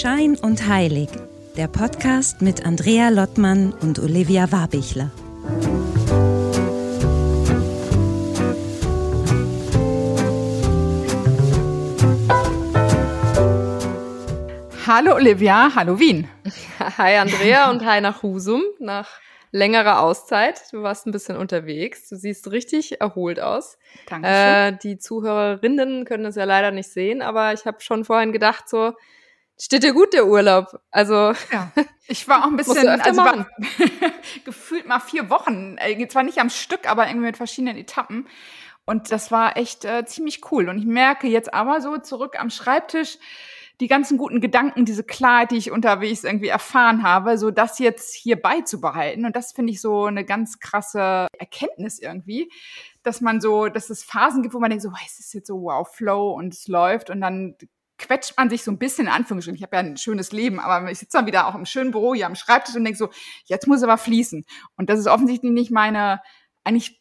Schein und Heilig, der Podcast mit Andrea Lottmann und Olivia Warbichler. Hallo Olivia, hallo Wien. Hi Andrea und hi nach Husum, nach längerer Auszeit. Du warst ein bisschen unterwegs. Du siehst richtig erholt aus. Dankeschön. Äh, die Zuhörerinnen können das ja leider nicht sehen, aber ich habe schon vorhin gedacht, so steht dir gut der Urlaub. Also ja, ich war auch ein bisschen, also war, gefühlt mal vier Wochen, äh, zwar nicht am Stück, aber irgendwie mit verschiedenen Etappen. Und das war echt äh, ziemlich cool. Und ich merke jetzt aber so zurück am Schreibtisch, die ganzen guten Gedanken, diese Klarheit, die ich unterwegs irgendwie erfahren habe, so das jetzt hier beizubehalten. Und das finde ich so eine ganz krasse Erkenntnis irgendwie, dass man so, dass es Phasen gibt, wo man denkt so, es ist jetzt so wow, Flow und es läuft und dann quetscht man sich so ein bisschen in Anführungsstrichen. Ich habe ja ein schönes Leben, aber ich sitze dann wieder auch im schönen Büro hier am Schreibtisch und denke so, jetzt muss aber fließen. Und das ist offensichtlich nicht meine, eigentlich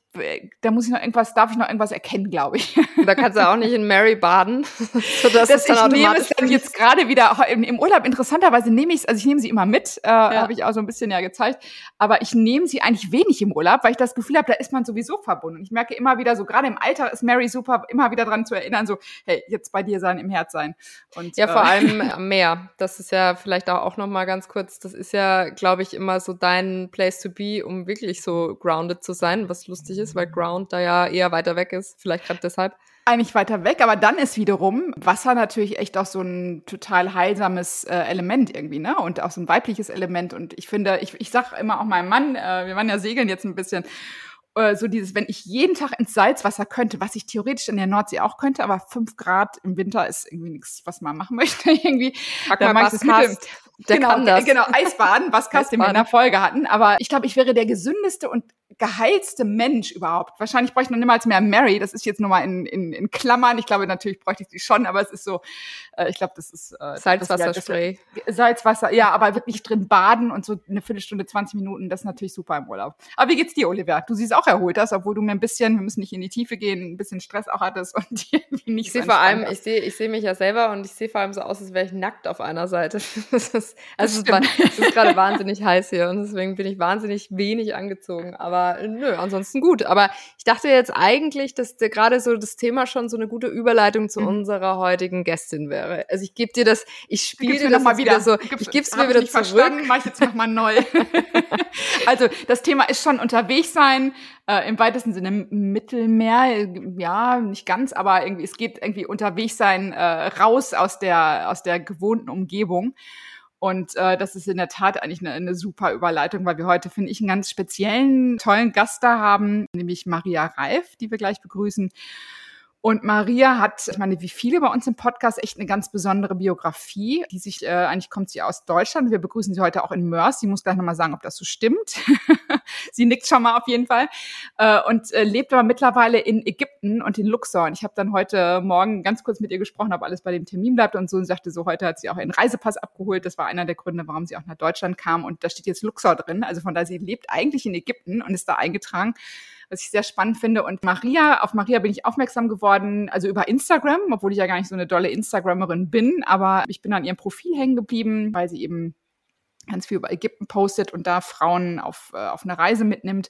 da muss ich noch irgendwas, darf ich noch irgendwas erkennen, glaube ich. Da kannst du auch nicht in Mary baden. sodass das ich nehme es dann jetzt gerade wieder im, Urlaub. Interessanterweise nehme ich es, also ich nehme sie immer mit, äh, ja. habe ich auch so ein bisschen ja gezeigt. Aber ich nehme sie eigentlich wenig im Urlaub, weil ich das Gefühl habe, da ist man sowieso verbunden. Ich merke immer wieder so, gerade im Alter ist Mary super, immer wieder dran zu erinnern, so, hey, jetzt bei dir sein, im Herz sein. Und, ja, vor äh, allem mehr. Das ist ja vielleicht auch, auch noch mal ganz kurz, das ist ja, glaube ich, immer so dein Place to be, um wirklich so grounded zu sein, was lustig ist, weil Ground da ja eher weiter weg ist. Vielleicht gerade deshalb. Eigentlich weiter weg, aber dann ist wiederum Wasser natürlich echt auch so ein total heilsames äh, Element irgendwie, ne? Und auch so ein weibliches Element. Und ich finde, ich, ich sag immer auch meinem Mann, äh, wir waren ja segeln jetzt ein bisschen, äh, so dieses, wenn ich jeden Tag ins Salzwasser könnte, was ich theoretisch in der Nordsee auch könnte, aber fünf Grad im Winter ist irgendwie nichts, was man machen möchte irgendwie. Sag da mag ich das der genau, kann das. Genau, Eisbaden, was Kast wir in der Folge hatten. Aber ich glaube, ich wäre der gesündeste und geheilste Mensch überhaupt. Wahrscheinlich bräuchte ich noch niemals mehr Mary. Das ist jetzt nur mal in, in, in Klammern. Ich glaube, natürlich bräuchte ich sie schon, aber es ist so, äh, ich glaube, das ist äh, Salzwasserspray. Salzwasser, ja, aber wirklich drin baden und so eine Viertelstunde, 20 Minuten, das ist natürlich super im Urlaub. Aber wie geht's dir, Oliver? Du siehst auch erholt aus, obwohl du mir ein bisschen, wir müssen nicht in die Tiefe gehen, ein bisschen Stress auch hattest und irgendwie nicht ich so sehe vor allem, ich sehe, ich sehe mich ja selber und ich sehe vor allem so aus, als wäre ich nackt auf einer Seite. das ist, also es ist gerade wahnsinnig heiß hier und deswegen bin ich wahnsinnig wenig angezogen. Aber nö, ansonsten gut. Aber ich dachte jetzt eigentlich, dass gerade so das Thema schon so eine gute Überleitung zu mhm. unserer heutigen Gästin wäre. Also ich gebe dir das, ich spiele dir das mal wieder. wieder so, ich gebe es mir wieder zurück. Verstanden, mach ich jetzt nochmal neu. also das Thema ist schon unterwegs sein, äh, im weitesten Sinne Mittelmeer, ja, nicht ganz, aber irgendwie, es geht irgendwie unterwegs sein, äh, raus aus der, aus der gewohnten Umgebung. Und äh, das ist in der Tat eigentlich eine, eine super Überleitung, weil wir heute, finde ich, einen ganz speziellen, tollen Gast da haben, nämlich Maria Reif, die wir gleich begrüßen. Und Maria hat, ich meine, wie viele bei uns im Podcast, echt eine ganz besondere Biografie, die sich, äh, eigentlich kommt sie aus Deutschland. Wir begrüßen sie heute auch in Mörs. Sie muss gleich nochmal sagen, ob das so stimmt. sie nickt schon mal auf jeden Fall. Äh, und äh, lebt aber mittlerweile in Ägypten und in Luxor. Und ich habe dann heute Morgen ganz kurz mit ihr gesprochen, ob alles bei dem Termin bleibt und so und sagte so, heute hat sie auch einen Reisepass abgeholt. Das war einer der Gründe, warum sie auch nach Deutschland kam. Und da steht jetzt Luxor drin. Also von daher, sie lebt eigentlich in Ägypten und ist da eingetragen was ich sehr spannend finde. Und Maria, auf Maria bin ich aufmerksam geworden, also über Instagram, obwohl ich ja gar nicht so eine dolle Instagrammerin bin, aber ich bin an ihrem Profil hängen geblieben, weil sie eben ganz viel über Ägypten postet und da Frauen auf, äh, auf eine Reise mitnimmt.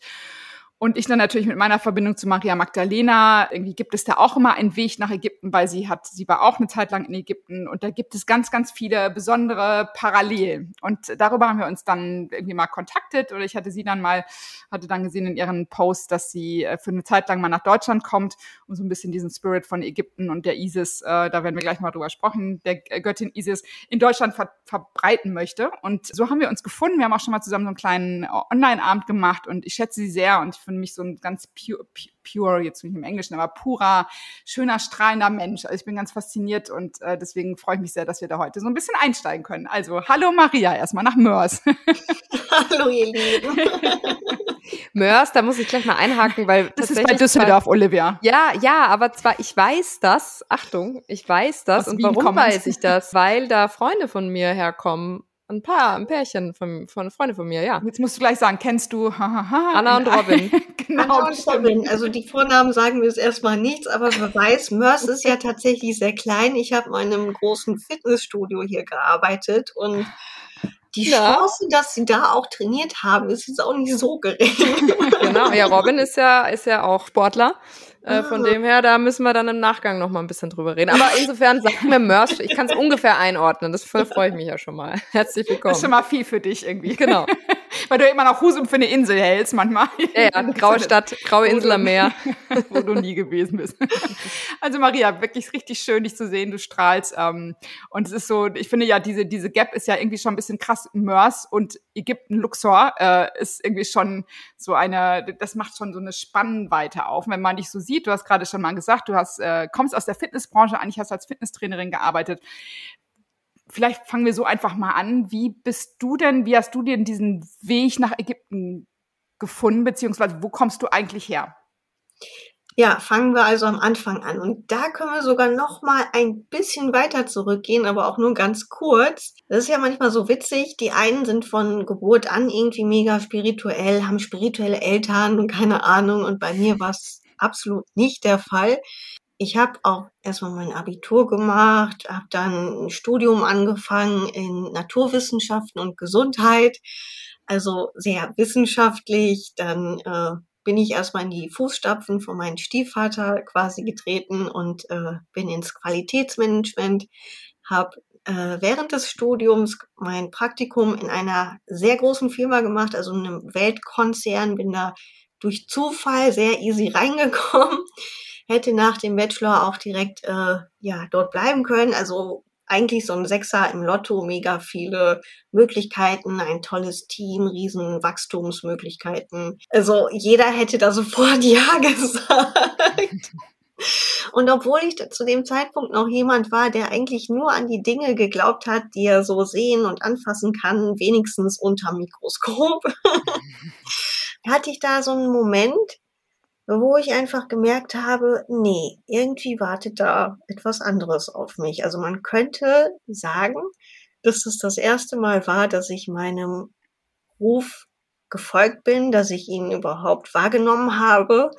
Und ich dann natürlich mit meiner Verbindung zu Maria Magdalena, irgendwie gibt es da auch immer einen Weg nach Ägypten, weil sie hat, sie war auch eine Zeit lang in Ägypten und da gibt es ganz, ganz viele besondere Parallelen. Und darüber haben wir uns dann irgendwie mal kontaktet oder ich hatte sie dann mal, hatte dann gesehen in ihren Posts, dass sie äh, für eine Zeit lang mal nach Deutschland kommt und so ein bisschen diesen Spirit von Ägypten und der Isis, äh, da werden wir gleich mal drüber sprechen, der Göttin Isis in Deutschland ver verbreiten möchte. Und so haben wir uns gefunden. Wir haben auch schon mal zusammen so einen kleinen Online-Abend gemacht und ich schätze sie sehr und ich für mich so ein ganz pure, pure, jetzt nicht im Englischen, aber purer, schöner, strahlender Mensch. Also ich bin ganz fasziniert und äh, deswegen freue ich mich sehr, dass wir da heute so ein bisschen einsteigen können. Also hallo Maria, erstmal nach Mörs. hallo ihr Lieben. Mörs, da muss ich gleich mal einhaken, weil das ist bei Düsseldorf, zwar, Olivia. Ja, ja, aber zwar ich weiß das. Achtung, ich weiß das. Aus und Wien warum kommend. weiß ich das? Weil da Freunde von mir herkommen Ein paar, ein Pärchen von, von Freunden von mir, ja. Jetzt musst du gleich sagen, kennst du Anna und Robin? genau, Anna und Robin. Also die Vornamen sagen mir jetzt erstmal nichts, aber wer weiß, Mörs ist ja tatsächlich sehr klein. Ich habe in einem großen Fitnessstudio hier gearbeitet und die ja. Chance, dass sie da auch trainiert haben, ist jetzt auch nicht so gering. genau, ja, Robin ist ja, ist ja auch Sportler. Äh, von dem her, da müssen wir dann im Nachgang noch mal ein bisschen drüber reden. Aber insofern, sag mir Mörs, ich kann es ungefähr einordnen. Das freue ich mich ja schon mal. Herzlich willkommen. Das ist schon mal viel für dich irgendwie. Genau. Weil du immer noch Husum für eine Insel hältst manchmal. Ja, ja graue Stadt, graue Insel am Meer. wo du nie gewesen bist. Also Maria, wirklich richtig schön, dich zu sehen. Du strahlst. Ähm, und es ist so, ich finde ja, diese, diese Gap ist ja irgendwie schon ein bisschen krass. Mörs und Ägypten, Luxor, äh, ist irgendwie schon so eine, das macht schon so eine Spannweite auf, wenn man dich so sieht. Du hast gerade schon mal gesagt, du hast, äh, kommst aus der Fitnessbranche, eigentlich hast du als Fitnesstrainerin gearbeitet. Vielleicht fangen wir so einfach mal an. Wie bist du denn, wie hast du denn diesen Weg nach Ägypten gefunden, beziehungsweise wo kommst du eigentlich her? Ja, fangen wir also am Anfang an. Und da können wir sogar noch mal ein bisschen weiter zurückgehen, aber auch nur ganz kurz. Das ist ja manchmal so witzig. Die einen sind von Geburt an irgendwie mega spirituell, haben spirituelle Eltern und keine Ahnung. Und bei mir war es absolut nicht der Fall. Ich habe auch erstmal mein Abitur gemacht, habe dann ein Studium angefangen in Naturwissenschaften und Gesundheit, also sehr wissenschaftlich. Dann äh, bin ich erstmal in die Fußstapfen von meinem Stiefvater quasi getreten und äh, bin ins Qualitätsmanagement, habe äh, während des Studiums mein Praktikum in einer sehr großen Firma gemacht, also in einem Weltkonzern, bin da durch Zufall sehr easy reingekommen. Hätte nach dem Bachelor auch direkt äh, ja dort bleiben können. Also eigentlich so ein Sechser im Lotto, mega viele Möglichkeiten, ein tolles Team, riesen Wachstumsmöglichkeiten. Also jeder hätte da sofort Ja gesagt. Und obwohl ich zu dem Zeitpunkt noch jemand war, der eigentlich nur an die Dinge geglaubt hat, die er so sehen und anfassen kann, wenigstens unter Mikroskop, hatte ich da so einen Moment, wo ich einfach gemerkt habe, nee, irgendwie wartet da etwas anderes auf mich. Also man könnte sagen, dass es das erste Mal war, dass ich meinem Ruf gefolgt bin, dass ich ihn überhaupt wahrgenommen habe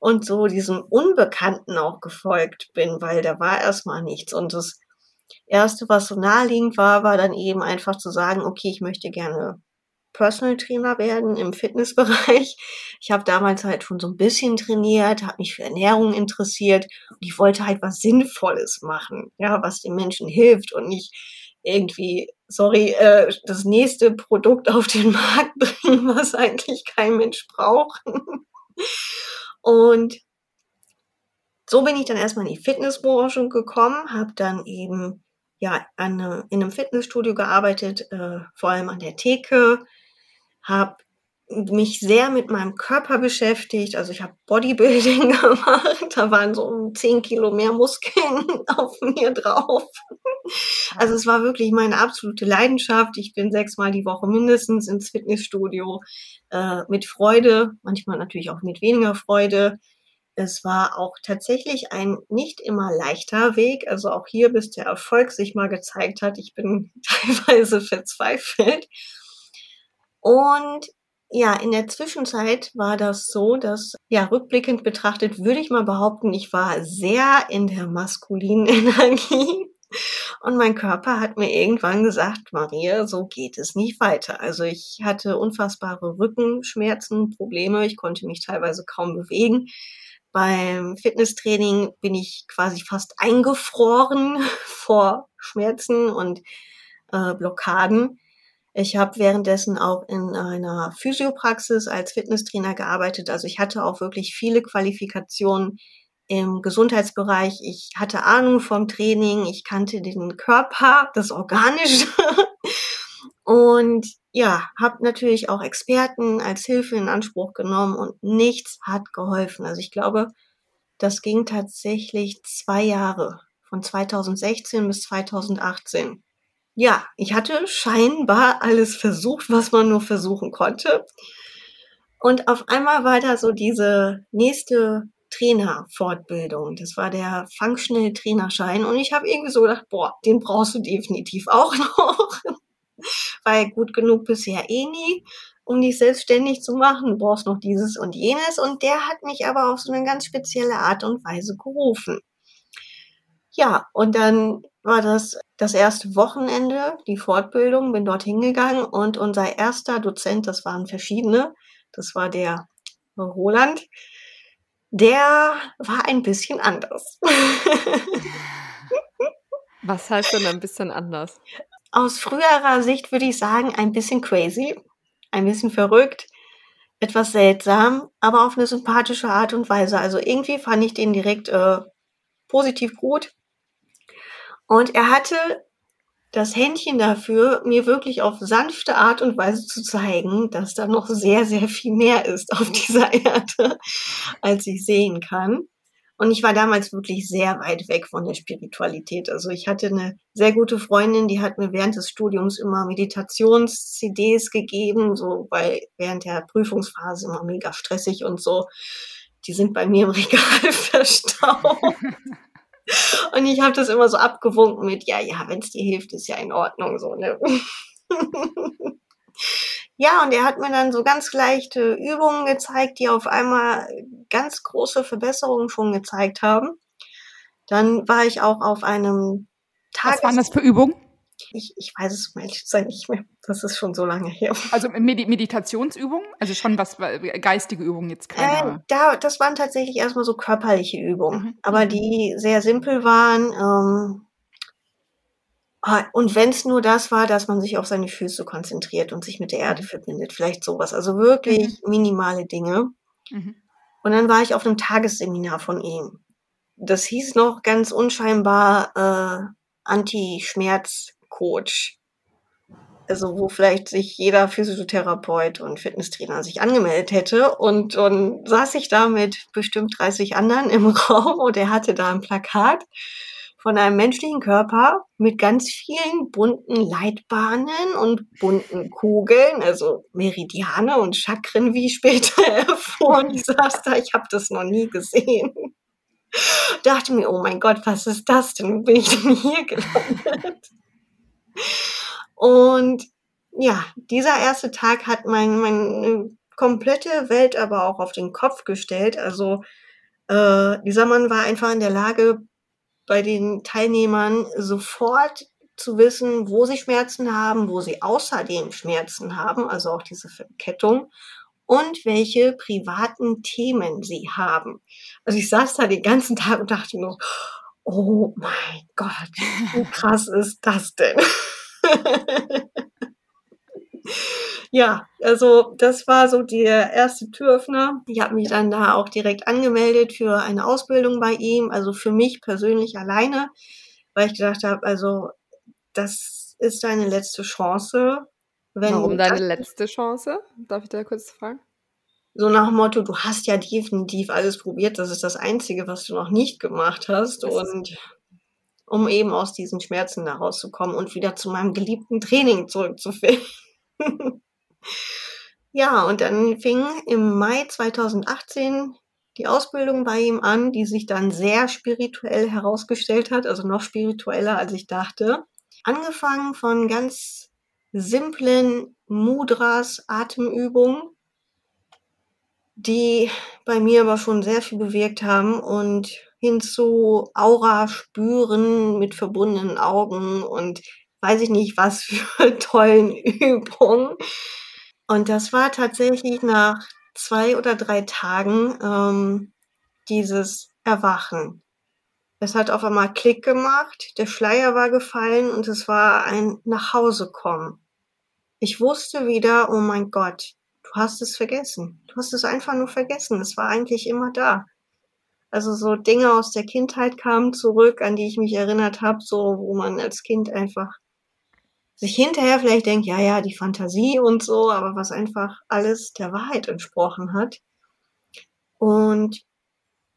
und so diesem Unbekannten auch gefolgt bin, weil da war erstmal nichts. Und das Erste, was so naheliegend war, war dann eben einfach zu sagen, okay, ich möchte gerne Personal Trainer werden im Fitnessbereich. Ich habe damals halt schon so ein bisschen trainiert, habe mich für Ernährung interessiert und ich wollte halt was Sinnvolles machen, ja, was den Menschen hilft und nicht irgendwie, sorry, äh, das nächste Produkt auf den Markt bringen, was eigentlich kein Mensch braucht. und so bin ich dann erstmal in die Fitnessbranche gekommen, habe dann eben ja an, in einem Fitnessstudio gearbeitet, äh, vor allem an der Theke, habe mich sehr mit meinem Körper beschäftigt. Also ich habe Bodybuilding gemacht. Da waren so zehn Kilo mehr Muskeln auf mir drauf. Also es war wirklich meine absolute Leidenschaft. Ich bin sechsmal die Woche mindestens ins Fitnessstudio äh, mit Freude, manchmal natürlich auch mit weniger Freude. Es war auch tatsächlich ein nicht immer leichter Weg. Also auch hier, bis der Erfolg sich mal gezeigt hat. Ich bin teilweise verzweifelt. Und ja, in der Zwischenzeit war das so, dass, ja, rückblickend betrachtet würde ich mal behaupten, ich war sehr in der maskulinen Energie. Und mein Körper hat mir irgendwann gesagt, Maria, so geht es nicht weiter. Also ich hatte unfassbare Rückenschmerzen, Probleme. Ich konnte mich teilweise kaum bewegen. Beim Fitnesstraining bin ich quasi fast eingefroren vor Schmerzen und äh, Blockaden. Ich habe währenddessen auch in einer Physiopraxis als Fitnesstrainer gearbeitet. Also ich hatte auch wirklich viele Qualifikationen im Gesundheitsbereich. Ich hatte Ahnung vom Training, ich kannte den Körper, das Organische. Und ja, habe natürlich auch Experten als Hilfe in Anspruch genommen und nichts hat geholfen. Also ich glaube, das ging tatsächlich zwei Jahre, von 2016 bis 2018 ja, ich hatte scheinbar alles versucht, was man nur versuchen konnte. Und auf einmal war da so diese nächste Trainerfortbildung. Das war der Functional Trainerschein. Und ich habe irgendwie so gedacht, boah, den brauchst du definitiv auch noch. weil gut genug bisher eh nie, um dich selbstständig zu machen. Du brauchst noch dieses und jenes. Und der hat mich aber auf so eine ganz spezielle Art und Weise gerufen. Ja, und dann war das das erste Wochenende, die Fortbildung, bin dort hingegangen und unser erster Dozent, das waren verschiedene, das war der Roland, der war ein bisschen anders. Was heißt denn ein bisschen anders? Aus früherer Sicht würde ich sagen, ein bisschen crazy, ein bisschen verrückt, etwas seltsam, aber auf eine sympathische Art und Weise. Also irgendwie fand ich den direkt äh, positiv gut. Und er hatte das Händchen dafür, mir wirklich auf sanfte Art und Weise zu zeigen, dass da noch sehr, sehr viel mehr ist auf dieser Erde, als ich sehen kann. Und ich war damals wirklich sehr weit weg von der Spiritualität. Also ich hatte eine sehr gute Freundin, die hat mir während des Studiums immer Meditations-CDs gegeben, so weil während der Prüfungsphase immer mega stressig und so. Die sind bei mir im Regal verstaubt. Und ich habe das immer so abgewunken mit, ja, ja, wenn es dir hilft, ist ja in Ordnung so, ne? ja, und er hat mir dann so ganz leichte Übungen gezeigt, die auf einmal ganz große Verbesserungen schon gezeigt haben. Dann war ich auch auf einem Tag. Was waren das für Übungen? Ich, ich weiß es um ehrlich zu sein nicht mehr. Das ist schon so lange her. Also Medi Meditationsübungen? Also schon was geistige Übungen jetzt keine. Äh, da, das waren tatsächlich erstmal so körperliche Übungen, mhm. aber die sehr simpel waren. Ähm, ah, und wenn es nur das war, dass man sich auf seine Füße konzentriert und sich mit der Erde mhm. verbindet, vielleicht sowas. Also wirklich mhm. minimale Dinge. Mhm. Und dann war ich auf einem Tagesseminar von ihm. Das hieß noch ganz unscheinbar äh, Anti-Schmerz Coach. Also wo vielleicht sich jeder Physiotherapeut und Fitnesstrainer sich angemeldet hätte. Und dann saß ich da mit bestimmt 30 anderen im Raum und er hatte da ein Plakat von einem menschlichen Körper mit ganz vielen bunten Leitbahnen und bunten Kugeln, also Meridiane und Chakren, wie später erfuhr. Und ich saß da, ich habe das noch nie gesehen. Dachte mir, oh mein Gott, was ist das denn? Wo bin ich denn hier gelandet? Und ja, dieser erste Tag hat mein, meine komplette Welt aber auch auf den Kopf gestellt. Also äh, dieser Mann war einfach in der Lage, bei den Teilnehmern sofort zu wissen, wo sie Schmerzen haben, wo sie außerdem Schmerzen haben, also auch diese Verkettung und welche privaten Themen sie haben. Also ich saß da den ganzen Tag und dachte nur, oh mein Gott, wie krass ist das denn? ja, also das war so der erste Türöffner. Ich habe mich dann da auch direkt angemeldet für eine Ausbildung bei ihm, also für mich persönlich alleine, weil ich gedacht habe, also das ist deine letzte Chance. Warum deine letzte Chance? Darf ich da kurz fragen? So nach dem Motto, du hast ja definitiv alles probiert, das ist das Einzige, was du noch nicht gemacht hast. Das und um eben aus diesen Schmerzen da rauszukommen und wieder zu meinem geliebten Training zurückzufinden. ja, und dann fing im Mai 2018 die Ausbildung bei ihm an, die sich dann sehr spirituell herausgestellt hat, also noch spiritueller, als ich dachte. Angefangen von ganz simplen Mudras, Atemübungen, die bei mir aber schon sehr viel bewirkt haben und hin zu Aura spüren mit verbundenen Augen und weiß ich nicht was für tollen Übungen. Und das war tatsächlich nach zwei oder drei Tagen ähm, dieses Erwachen. Es hat auf einmal Klick gemacht, der Schleier war gefallen und es war ein Nachhausekommen. Ich wusste wieder, oh mein Gott, Du hast es vergessen. Du hast es einfach nur vergessen. Es war eigentlich immer da. Also so Dinge aus der Kindheit kamen zurück, an die ich mich erinnert habe, so wo man als Kind einfach sich hinterher vielleicht denkt, ja, ja, die Fantasie und so, aber was einfach alles der Wahrheit entsprochen hat. Und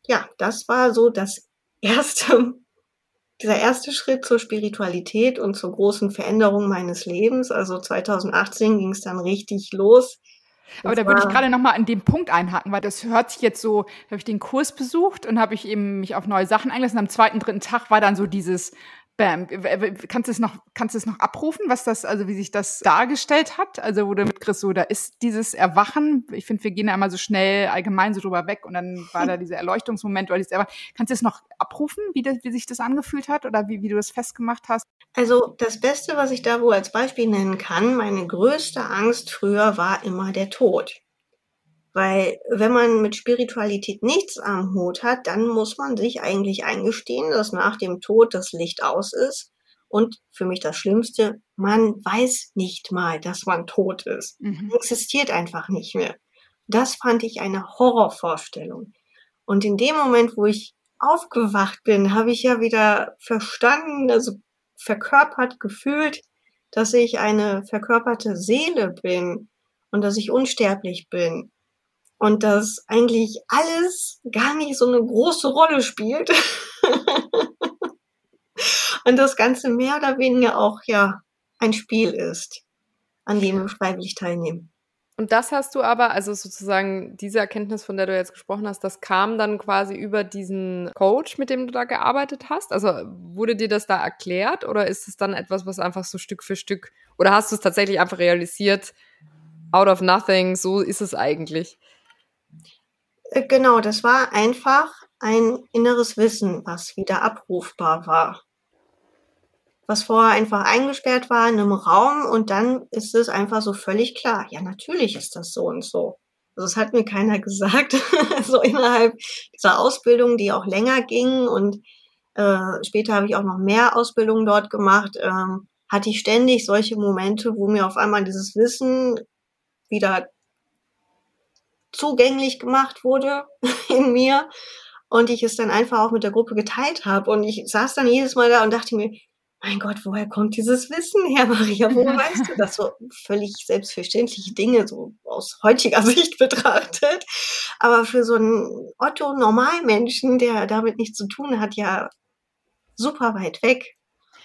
ja, das war so das erste, dieser erste Schritt zur Spiritualität und zur großen Veränderung meines Lebens. Also 2018 ging es dann richtig los aber da würde ich gerade noch mal an dem Punkt einhaken, weil das hört sich jetzt so, habe ich den Kurs besucht und habe ich eben mich auf neue Sachen eingelassen. Am zweiten, dritten Tag war dann so dieses Bam. Kannst du es noch, kannst du es noch abrufen, was das, also wie sich das dargestellt hat? Also, wo du mit Chris so, da ist dieses Erwachen. Ich finde, wir gehen ja immer so schnell allgemein so drüber weg und dann war da dieser Erleuchtungsmoment oder dieses Erwachen. Kannst du es noch abrufen, wie, das, wie sich das angefühlt hat oder wie, wie du das festgemacht hast? Also, das Beste, was ich da wohl als Beispiel nennen kann, meine größte Angst früher war immer der Tod. Weil wenn man mit Spiritualität nichts am Hut hat, dann muss man sich eigentlich eingestehen, dass nach dem Tod das Licht aus ist. Und für mich das Schlimmste, man weiß nicht mal, dass man tot ist. Mhm. Existiert einfach nicht mehr. Das fand ich eine Horrorvorstellung. Und in dem Moment, wo ich aufgewacht bin, habe ich ja wieder verstanden, also verkörpert gefühlt, dass ich eine verkörperte Seele bin und dass ich unsterblich bin und dass eigentlich alles gar nicht so eine große Rolle spielt. und das Ganze mehr oder weniger auch ja ein Spiel ist, an dem wir freiwillig teilnehmen. Und das hast du aber, also sozusagen diese Erkenntnis, von der du jetzt gesprochen hast, das kam dann quasi über diesen Coach, mit dem du da gearbeitet hast? Also wurde dir das da erklärt oder ist es dann etwas, was einfach so Stück für Stück, oder hast du es tatsächlich einfach realisiert, out of nothing, so ist es eigentlich? Äh, genau, das war einfach ein inneres Wissen, was wieder abrufbar war. Was vorher einfach eingesperrt war in einem Raum und dann ist es einfach so völlig klar. Ja, natürlich ist das so und so. Also es hat mir keiner gesagt. so innerhalb dieser Ausbildung, die auch länger ging und äh, später habe ich auch noch mehr Ausbildungen dort gemacht, ähm, hatte ich ständig solche Momente, wo mir auf einmal dieses Wissen wieder zugänglich gemacht wurde in mir und ich es dann einfach auch mit der Gruppe geteilt habe. Und ich saß dann jedes Mal da und dachte mir, mein Gott, woher kommt dieses Wissen her, Maria? Wo weißt du das? So völlig selbstverständliche Dinge, so aus heutiger Sicht betrachtet. Aber für so einen Otto-Normalmenschen, der damit nichts zu tun hat, ja super weit weg.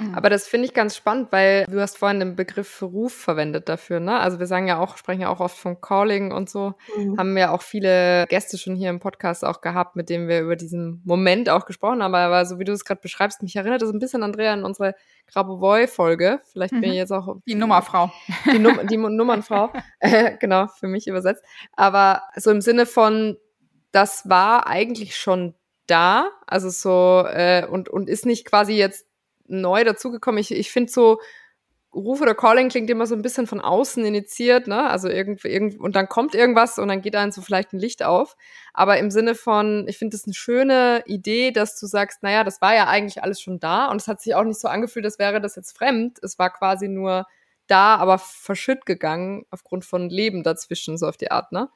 Mhm. Aber das finde ich ganz spannend, weil du hast vorhin den Begriff Ruf verwendet dafür, ne? Also wir sagen ja auch, sprechen ja auch oft von Calling und so. Mhm. Haben wir auch viele Gäste schon hier im Podcast auch gehabt, mit denen wir über diesen Moment auch gesprochen haben. Aber so wie du es gerade beschreibst, mich erinnert das ein bisschen, Andrea, an unsere Grabovoi-Folge. Vielleicht mhm. bin ich jetzt auch... Die Nummerfrau. Die, Num die Nummernfrau. genau, für mich übersetzt. Aber so im Sinne von, das war eigentlich schon da, also so äh, und und ist nicht quasi jetzt neu dazugekommen. Ich, ich finde so, Ruf oder Calling klingt immer so ein bisschen von außen initiiert, ne? Also irgendwie, irgend, und dann kommt irgendwas und dann geht einem so vielleicht ein Licht auf. Aber im Sinne von, ich finde es eine schöne Idee, dass du sagst, naja, das war ja eigentlich alles schon da und es hat sich auch nicht so angefühlt, als wäre das jetzt fremd. Es war quasi nur da, aber verschütt gegangen aufgrund von Leben dazwischen, so auf die Art, ne?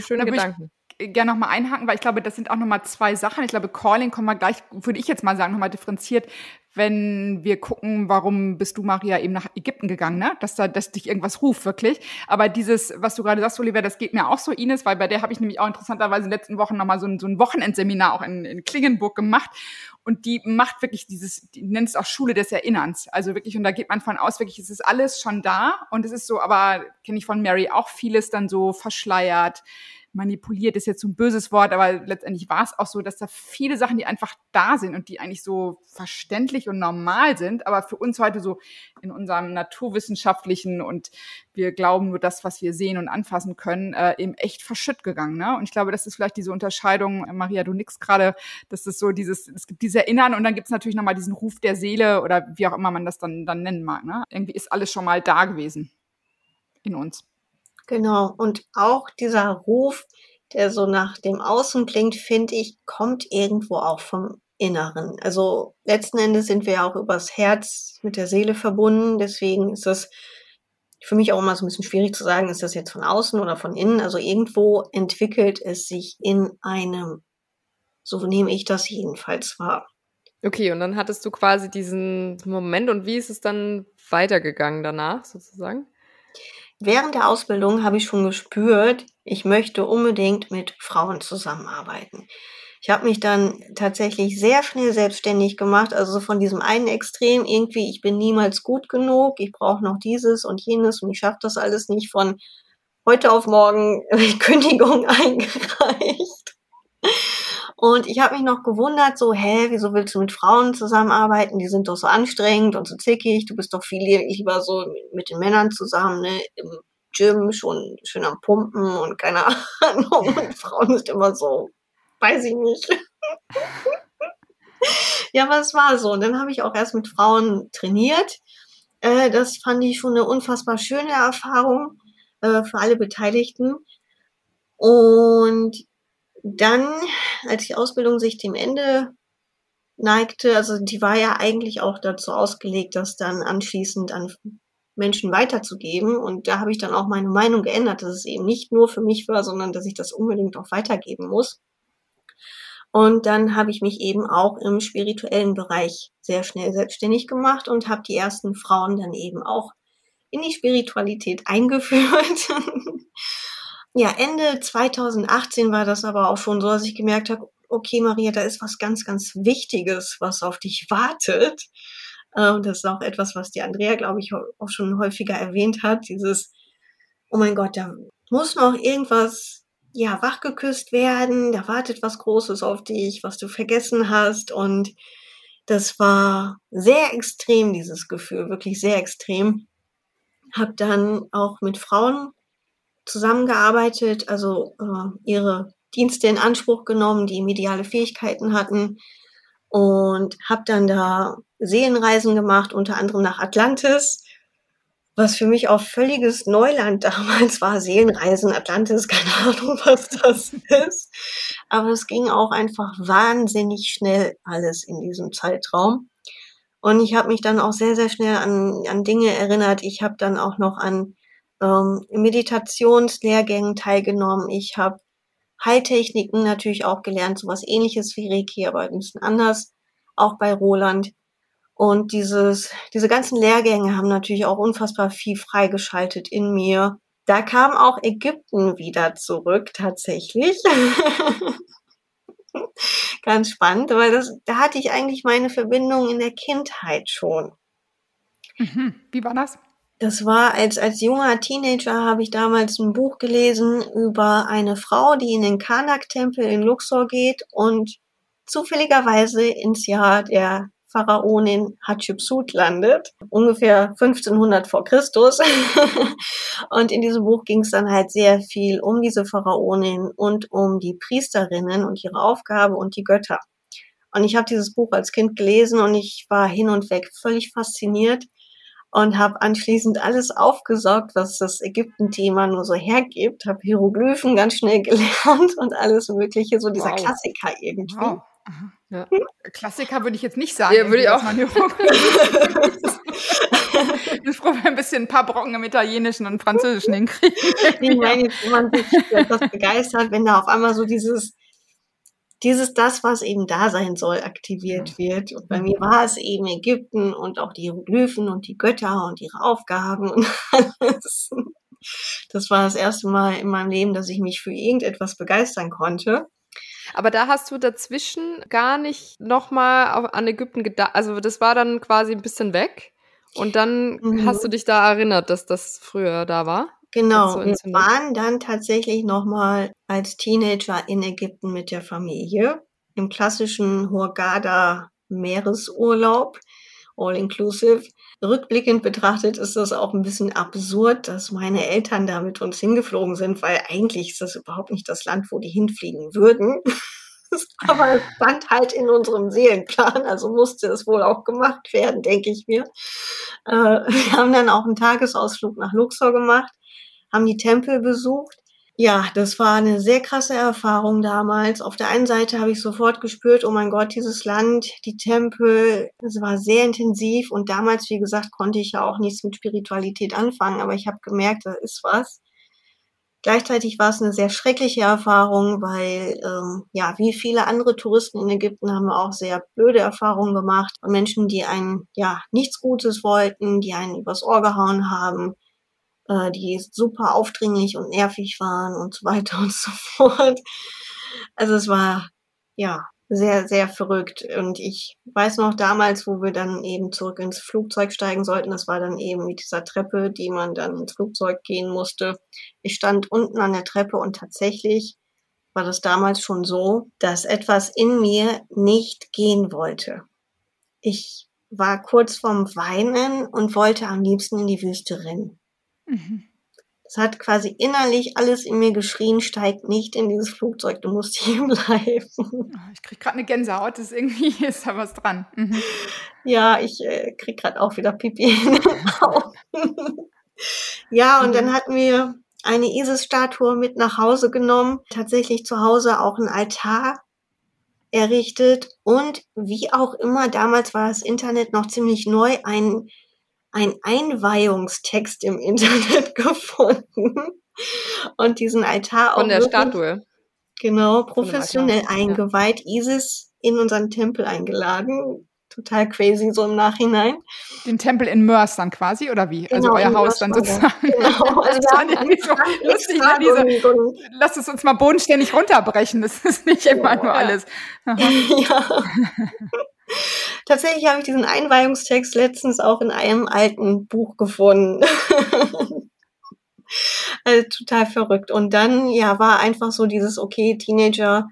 Schöne Gedanken gerne nochmal einhaken, weil ich glaube, das sind auch nochmal zwei Sachen. Ich glaube, Calling kommen wir gleich, würde ich jetzt mal sagen, nochmal differenziert, wenn wir gucken, warum bist du, Maria, eben nach Ägypten gegangen, ne? Dass da, dass dich irgendwas ruft, wirklich. Aber dieses, was du gerade sagst, Oliver, das geht mir auch so, Ines, weil bei der habe ich nämlich auch interessanterweise in den letzten Wochen nochmal so ein, so ein Wochenendseminar auch in, in Klingenburg gemacht. Und die macht wirklich dieses, die nennt es auch Schule des Erinnerns. Also wirklich, und da geht man von aus, wirklich, es ist alles schon da. Und es ist so, aber kenne ich von Mary auch vieles dann so verschleiert manipuliert ist jetzt so ein böses Wort, aber letztendlich war es auch so, dass da viele Sachen, die einfach da sind und die eigentlich so verständlich und normal sind, aber für uns heute so in unserem naturwissenschaftlichen und wir glauben nur das, was wir sehen und anfassen können, äh, eben echt verschütt gegangen. Ne? Und ich glaube, das ist vielleicht diese Unterscheidung, Maria, du nix gerade, dass es so dieses, es gibt dieses Erinnern und dann gibt es natürlich nochmal diesen Ruf der Seele oder wie auch immer man das dann, dann nennen mag. Ne? Irgendwie ist alles schon mal da gewesen in uns. Genau. Und auch dieser Ruf, der so nach dem Außen klingt, finde ich, kommt irgendwo auch vom Inneren. Also letzten Endes sind wir ja auch übers Herz mit der Seele verbunden. Deswegen ist das für mich auch immer so ein bisschen schwierig zu sagen, ist das jetzt von außen oder von innen. Also irgendwo entwickelt es sich in einem. So nehme ich das jedenfalls wahr. Okay, und dann hattest du quasi diesen Moment und wie ist es dann weitergegangen danach sozusagen? Während der Ausbildung habe ich schon gespürt, ich möchte unbedingt mit Frauen zusammenarbeiten. Ich habe mich dann tatsächlich sehr schnell selbstständig gemacht, also von diesem einen Extrem irgendwie, ich bin niemals gut genug, ich brauche noch dieses und jenes und ich schaffe das alles nicht von heute auf morgen Kündigung eingereicht. Und ich habe mich noch gewundert, so, hä, wieso willst du mit Frauen zusammenarbeiten? Die sind doch so anstrengend und so zickig. Du bist doch viel lieber so mit den Männern zusammen, ne, im Gym, schon schön am Pumpen und keine Ahnung. Und Frauen sind immer so, weiß ich nicht. ja, aber es war so. Und dann habe ich auch erst mit Frauen trainiert. Äh, das fand ich schon eine unfassbar schöne Erfahrung äh, für alle Beteiligten. Und dann, als die Ausbildung sich dem Ende neigte, also die war ja eigentlich auch dazu ausgelegt, das dann anschließend an Menschen weiterzugeben. Und da habe ich dann auch meine Meinung geändert, dass es eben nicht nur für mich war, sondern dass ich das unbedingt auch weitergeben muss. Und dann habe ich mich eben auch im spirituellen Bereich sehr schnell selbstständig gemacht und habe die ersten Frauen dann eben auch in die Spiritualität eingeführt. Ja, Ende 2018 war das aber auch schon so, dass ich gemerkt habe, okay, Maria, da ist was ganz, ganz Wichtiges, was auf dich wartet. Und das ist auch etwas, was die Andrea, glaube ich, auch schon häufiger erwähnt hat. Dieses, oh mein Gott, da muss noch irgendwas, ja, wachgeküsst werden. Da wartet was Großes auf dich, was du vergessen hast. Und das war sehr extrem, dieses Gefühl, wirklich sehr extrem. Hab dann auch mit Frauen zusammengearbeitet, also äh, ihre Dienste in Anspruch genommen, die mediale Fähigkeiten hatten und habe dann da Seelenreisen gemacht, unter anderem nach Atlantis, was für mich auch völliges Neuland damals war. Seelenreisen, Atlantis, keine Ahnung, was das ist. Aber es ging auch einfach wahnsinnig schnell alles in diesem Zeitraum. Und ich habe mich dann auch sehr, sehr schnell an, an Dinge erinnert. Ich habe dann auch noch an ähm, Meditationslehrgängen teilgenommen. Ich habe Heiltechniken natürlich auch gelernt, sowas ähnliches wie Reiki, aber ein bisschen anders, auch bei Roland. Und dieses, diese ganzen Lehrgänge haben natürlich auch unfassbar viel freigeschaltet in mir. Da kam auch Ägypten wieder zurück, tatsächlich. Ganz spannend, weil das, da hatte ich eigentlich meine Verbindung in der Kindheit schon. Mhm. Wie war das? Das war als, als junger Teenager habe ich damals ein Buch gelesen über eine Frau, die in den Karnak-Tempel in Luxor geht und zufälligerweise ins Jahr der Pharaonin Hatschepsut landet, ungefähr 1500 vor Christus. und in diesem Buch ging es dann halt sehr viel um diese Pharaonin und um die Priesterinnen und ihre Aufgabe und die Götter. Und ich habe dieses Buch als Kind gelesen und ich war hin und weg völlig fasziniert und habe anschließend alles aufgesaugt, was das Ägypten-Thema nur so hergibt, habe Hieroglyphen ganz schnell gelernt und alles Mögliche, so dieser wow. Klassiker irgendwie. Wow. Ja. Klassiker würde ich jetzt nicht sagen. Ja, würde ich auch. ich froh, ein bisschen ein paar Brocken im Italienischen und Französischen hinkriegen. Ich meine, wenn man sich etwas begeistert, wenn da auf einmal so dieses dieses das, was eben da sein soll, aktiviert wird. Und bei mir war es eben Ägypten und auch die Hieroglyphen und die Götter und ihre Aufgaben und alles. Das war das erste Mal in meinem Leben, dass ich mich für irgendetwas begeistern konnte. Aber da hast du dazwischen gar nicht nochmal an Ägypten gedacht. Also das war dann quasi ein bisschen weg. Und dann mhm. hast du dich da erinnert, dass das früher da war? Genau, wir waren dann tatsächlich nochmal als Teenager in Ägypten mit der Familie im klassischen Hurghada Meeresurlaub, all inclusive. Rückblickend betrachtet ist das auch ein bisschen absurd, dass meine Eltern da mit uns hingeflogen sind, weil eigentlich ist das überhaupt nicht das Land, wo die hinfliegen würden. Aber es stand halt in unserem Seelenplan, also musste es wohl auch gemacht werden, denke ich mir. Äh, wir haben dann auch einen Tagesausflug nach Luxor gemacht haben die Tempel besucht. Ja, das war eine sehr krasse Erfahrung damals. Auf der einen Seite habe ich sofort gespürt, oh mein Gott, dieses Land, die Tempel, es war sehr intensiv und damals, wie gesagt, konnte ich ja auch nichts mit Spiritualität anfangen, aber ich habe gemerkt, da ist was. Gleichzeitig war es eine sehr schreckliche Erfahrung, weil ähm, ja, wie viele andere Touristen in Ägypten haben wir auch sehr blöde Erfahrungen gemacht Menschen, die einen ja nichts Gutes wollten, die einen übers Ohr gehauen haben, äh, die super aufdringlich und nervig waren und so weiter und so fort. Also es war ja sehr, sehr verrückt. Und ich weiß noch damals, wo wir dann eben zurück ins Flugzeug steigen sollten, das war dann eben mit dieser Treppe, die man dann ins Flugzeug gehen musste. Ich stand unten an der Treppe und tatsächlich war das damals schon so, dass etwas in mir nicht gehen wollte. Ich war kurz vorm Weinen und wollte am liebsten in die Wüste rennen. Mhm. Das hat quasi innerlich alles in mir geschrien, steig nicht in dieses Flugzeug, du musst hier bleiben. Ah, ich krieg gerade eine Gänsehaut, das irgendwie ist da was dran. Mhm. Ja, ich äh, krieg gerade auch wieder Pipi in den Augen. ja, und mhm. dann hatten wir eine Isis-Statue mit nach Hause genommen, tatsächlich zu Hause auch ein Altar errichtet und wie auch immer, damals war das Internet noch ziemlich neu, ein, ein Einweihungstext im Internet gefunden und diesen Altar Von der Statue. Genau, professionell eingeweiht, ja. Isis in unseren Tempel eingeladen total crazy so im Nachhinein. Den Tempel in Mörs dann quasi oder wie? Also genau, also euer Haus dann sozusagen. Genau. Also das war irgendwie so lustig, diese, lasst es uns mal bodenständig runterbrechen. Das ist nicht immer ja. nur alles. ja. Tatsächlich habe ich diesen Einweihungstext letztens auch in einem alten Buch gefunden. also total verrückt. Und dann, ja, war einfach so dieses, okay, Teenager,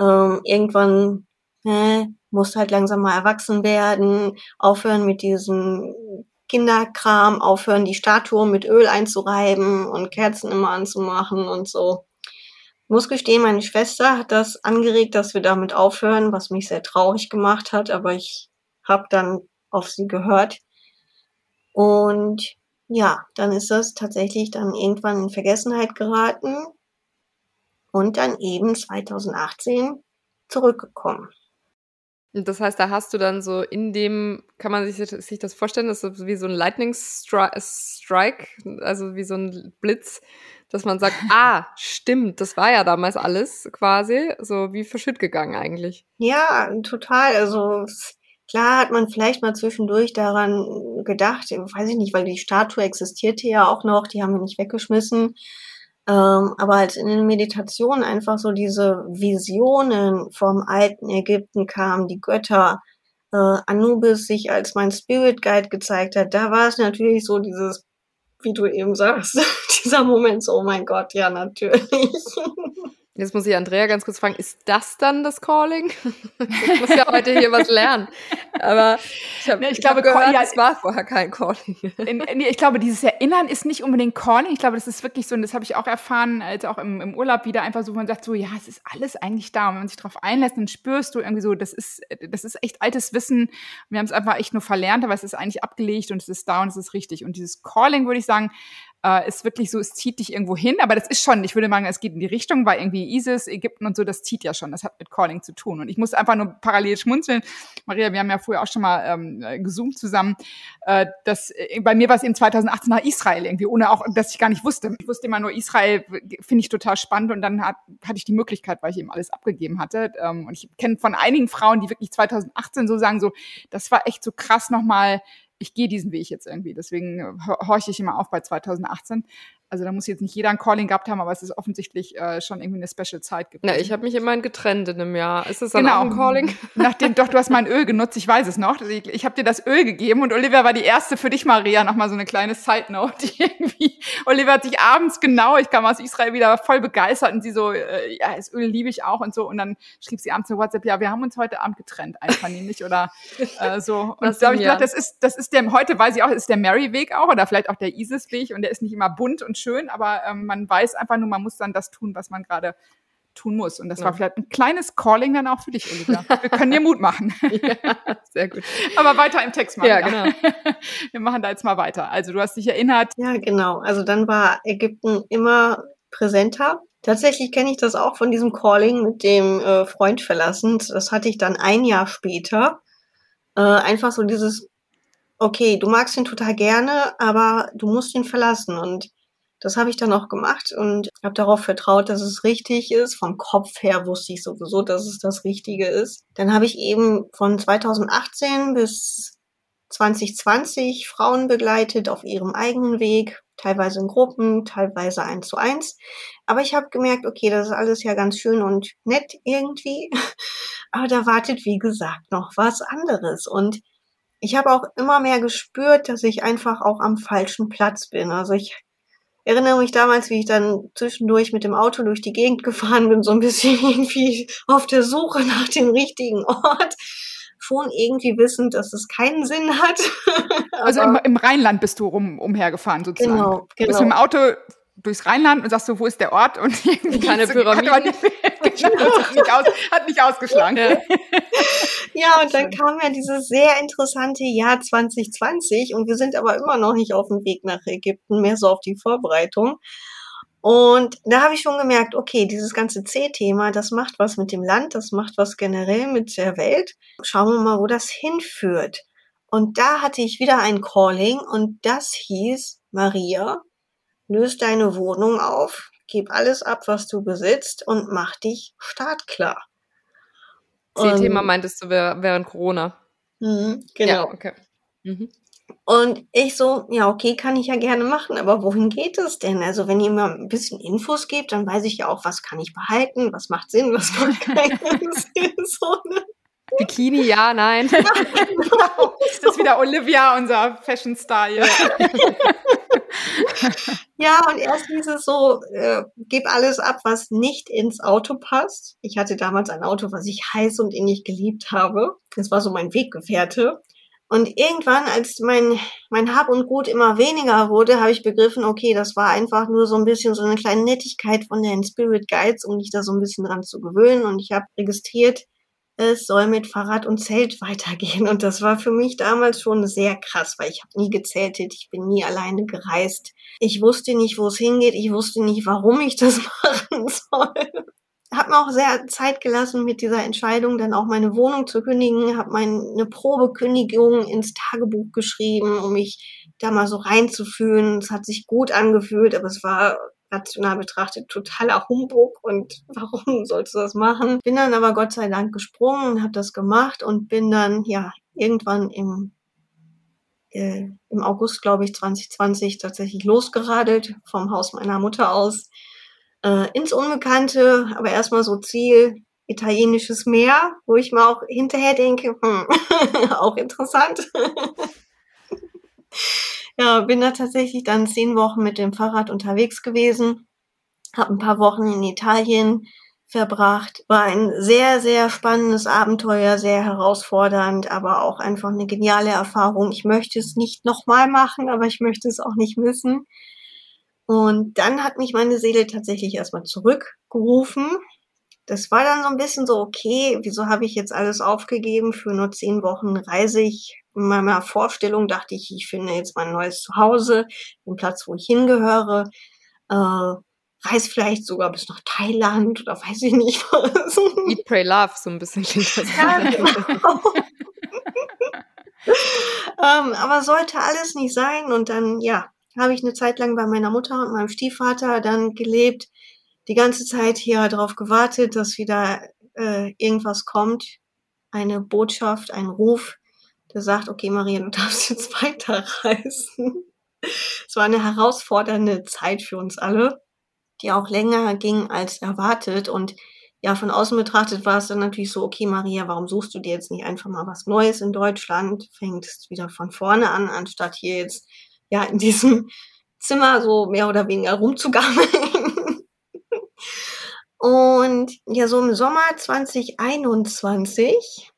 ähm, irgendwann, äh, musst halt langsam mal erwachsen werden, aufhören mit diesem Kinderkram, aufhören die Statue mit Öl einzureiben und Kerzen immer anzumachen und so. Muss gestehen, meine Schwester hat das angeregt, dass wir damit aufhören, was mich sehr traurig gemacht hat, aber ich habe dann auf sie gehört. Und ja, dann ist das tatsächlich dann irgendwann in Vergessenheit geraten und dann eben 2018 zurückgekommen. Das heißt, da hast du dann so in dem, kann man sich, sich das vorstellen, das ist wie so ein Lightning Strike, also wie so ein Blitz, dass man sagt, ah, stimmt, das war ja damals alles quasi, so wie verschütt gegangen eigentlich. Ja, total. Also klar hat man vielleicht mal zwischendurch daran gedacht, weiß ich nicht, weil die Statue existierte ja auch noch, die haben wir nicht weggeschmissen. Ähm, aber als in den Meditationen einfach so diese Visionen vom alten Ägypten kamen, die Götter, äh, Anubis sich als mein Spirit Guide gezeigt hat, da war es natürlich so dieses, wie du eben sagst, dieser Moment so, oh mein Gott, ja, natürlich. Jetzt muss ich Andrea ganz kurz fragen, ist das dann das Calling? ich muss ja heute hier was lernen. Aber ich, hab, nee, ich, ich glaube, gehört, ja, es war vorher kein Calling. In, nee, ich glaube, dieses Erinnern ist nicht unbedingt Calling. Ich glaube, das ist wirklich so, und das habe ich auch erfahren, als auch im, im Urlaub wieder einfach so, man sagt so, ja, es ist alles eigentlich da. Und wenn man sich darauf einlässt, dann spürst du irgendwie so, das ist, das ist echt altes Wissen. Wir haben es einfach echt nur verlernt, aber es ist eigentlich abgelegt und es ist da und es ist richtig. Und dieses Calling, würde ich sagen, äh, ist wirklich so, es zieht dich irgendwo hin, aber das ist schon, ich würde sagen, es geht in die Richtung, weil irgendwie ISIS, Ägypten und so, das zieht ja schon, das hat mit Calling zu tun. Und ich muss einfach nur parallel schmunzeln. Maria, wir haben ja früher auch schon mal ähm, gezoomt zusammen. Äh, das, äh, bei mir war es eben 2018 nach Israel irgendwie, ohne auch, dass ich gar nicht wusste. Ich wusste immer nur, Israel finde ich total spannend und dann hat, hatte ich die Möglichkeit, weil ich eben alles abgegeben hatte. Ähm, und ich kenne von einigen Frauen, die wirklich 2018 so sagen, so, das war echt so krass nochmal ich gehe diesen Weg jetzt irgendwie. Deswegen äh, horche ich immer auf bei 2018. Also da muss jetzt nicht jeder ein Calling gehabt haben, aber es ist offensichtlich äh, schon irgendwie eine Special-Zeit gewesen. Ja, ich habe mich immerhin getrennt in einem Jahr. Ist das dann genau. auch ein Calling? Nachdem, doch, du hast mein Öl genutzt, ich weiß es noch. Ich, ich habe dir das Öl gegeben und Olivia war die erste für dich, Maria, nochmal so eine kleine Side-Note. irgendwie, Olivia hat sich abends genau, ich kam aus Israel wieder voll begeistert und sie so, äh, ja, das Öl liebe ich auch und so. Und dann schrieb sie abends auf WhatsApp, ja, wir haben uns heute Abend getrennt, einvernehmlich oder äh, so. Und da habe ich gedacht, das ist, das ist der, heute weiß ich auch, ist der Mary-Weg auch oder vielleicht auch der Isis-Weg und der ist nicht immer bunt und schön, aber ähm, man weiß einfach nur, man muss dann das tun, was man gerade tun muss. Und das ja. war vielleicht ein kleines Calling dann auch für dich, Olivia. Wir können dir Mut machen. ja, sehr gut. Aber weiter im Text machen. Ja, genau. Wir machen da jetzt mal weiter. Also du hast dich erinnert. Ja, genau. Also dann war Ägypten immer präsenter. Tatsächlich kenne ich das auch von diesem Calling mit dem äh, Freund verlassen. Das hatte ich dann ein Jahr später. Äh, einfach so dieses, okay, du magst ihn total gerne, aber du musst ihn verlassen. Und das habe ich dann auch gemacht und habe darauf vertraut, dass es richtig ist. Vom Kopf her wusste ich sowieso, dass es das Richtige ist. Dann habe ich eben von 2018 bis 2020 Frauen begleitet auf ihrem eigenen Weg, teilweise in Gruppen, teilweise eins zu eins. Aber ich habe gemerkt, okay, das ist alles ja ganz schön und nett irgendwie. Aber da wartet, wie gesagt, noch was anderes. Und ich habe auch immer mehr gespürt, dass ich einfach auch am falschen Platz bin. Also ich erinnere mich damals, wie ich dann zwischendurch mit dem Auto durch die Gegend gefahren bin, so ein bisschen irgendwie auf der Suche nach dem richtigen Ort. Schon irgendwie wissend, dass es keinen Sinn hat. also im, im, Rheinland bist du rum, umhergefahren sozusagen. Genau, genau. Du bist genau. mit dem Auto durchs Rheinland und sagst so, wo ist der Ort? Und keine Pyramide. Nicht aus, hat nicht ausgeschlagen. Ja. ja, und dann kam ja dieses sehr interessante Jahr 2020 und wir sind aber immer noch nicht auf dem Weg nach Ägypten, mehr so auf die Vorbereitung. Und da habe ich schon gemerkt, okay, dieses ganze C-Thema, das macht was mit dem Land, das macht was generell mit der Welt. Schauen wir mal, wo das hinführt. Und da hatte ich wieder ein Calling und das hieß, Maria, löst deine Wohnung auf, gib alles ab, was du besitzt und mach dich startklar. C-Thema meintest du während Corona? Mhm, genau. Ja, okay. Mhm. Und ich so, ja, okay, kann ich ja gerne machen, aber wohin geht es denn? Also wenn ihr mir ein bisschen Infos gebt, dann weiß ich ja auch, was kann ich behalten, was macht Sinn, was macht keinen Sinn. So, ne? Bikini, ja, nein. Ja, genau. Das ist wieder Olivia, unser Fashion Star. Ja. ja, und erst hieß es so, äh, gib alles ab, was nicht ins Auto passt. Ich hatte damals ein Auto, was ich heiß und innig geliebt habe. Das war so mein Weggefährte. Und irgendwann, als mein, mein Hab und Gut immer weniger wurde, habe ich begriffen, okay, das war einfach nur so ein bisschen so eine kleine Nettigkeit von den Spirit Guides, um mich da so ein bisschen dran zu gewöhnen. Und ich habe registriert, es soll mit Fahrrad und Zelt weitergehen. Und das war für mich damals schon sehr krass, weil ich habe nie gezeltet, ich bin nie alleine gereist. Ich wusste nicht, wo es hingeht, ich wusste nicht, warum ich das machen soll. Hab mir auch sehr Zeit gelassen mit dieser Entscheidung, dann auch meine Wohnung zu kündigen, habe meine Probekündigung ins Tagebuch geschrieben, um mich da mal so reinzufühlen. Es hat sich gut angefühlt, aber es war rational betrachtet totaler Humbug und warum sollst du das machen? Bin dann aber Gott sei Dank gesprungen habe das gemacht und bin dann ja irgendwann im äh, im August, glaube ich, 2020 tatsächlich losgeradelt vom Haus meiner Mutter aus äh, ins Unbekannte, aber erstmal so Ziel italienisches Meer, wo ich mir auch hinterher denke, hm, auch interessant. Ja, bin da tatsächlich dann zehn Wochen mit dem Fahrrad unterwegs gewesen, habe ein paar Wochen in Italien verbracht. War ein sehr, sehr spannendes Abenteuer, sehr herausfordernd, aber auch einfach eine geniale Erfahrung. Ich möchte es nicht nochmal machen, aber ich möchte es auch nicht missen. Und dann hat mich meine Seele tatsächlich erstmal zurückgerufen. Das war dann so ein bisschen so, okay, wieso habe ich jetzt alles aufgegeben? Für nur zehn Wochen reise ich in meiner Vorstellung dachte ich, ich finde jetzt mein neues Zuhause, den Platz, wo ich hingehöre, äh, reise vielleicht sogar bis nach Thailand oder weiß ich nicht was. Eat, Pray, Love, so ein bisschen. Ja, genau. ähm, aber sollte alles nicht sein und dann, ja, habe ich eine Zeit lang bei meiner Mutter und meinem Stiefvater dann gelebt, die ganze Zeit hier darauf gewartet, dass wieder äh, irgendwas kommt, eine Botschaft, ein Ruf, der sagt, okay, Maria, du darfst jetzt weiterreisen. Es war eine herausfordernde Zeit für uns alle, die auch länger ging als erwartet. Und ja, von außen betrachtet war es dann natürlich so, okay, Maria, warum suchst du dir jetzt nicht einfach mal was Neues in Deutschland? Fängst wieder von vorne an, anstatt hier jetzt ja in diesem Zimmer so mehr oder weniger rumzugammeln. Und ja, so im Sommer 2021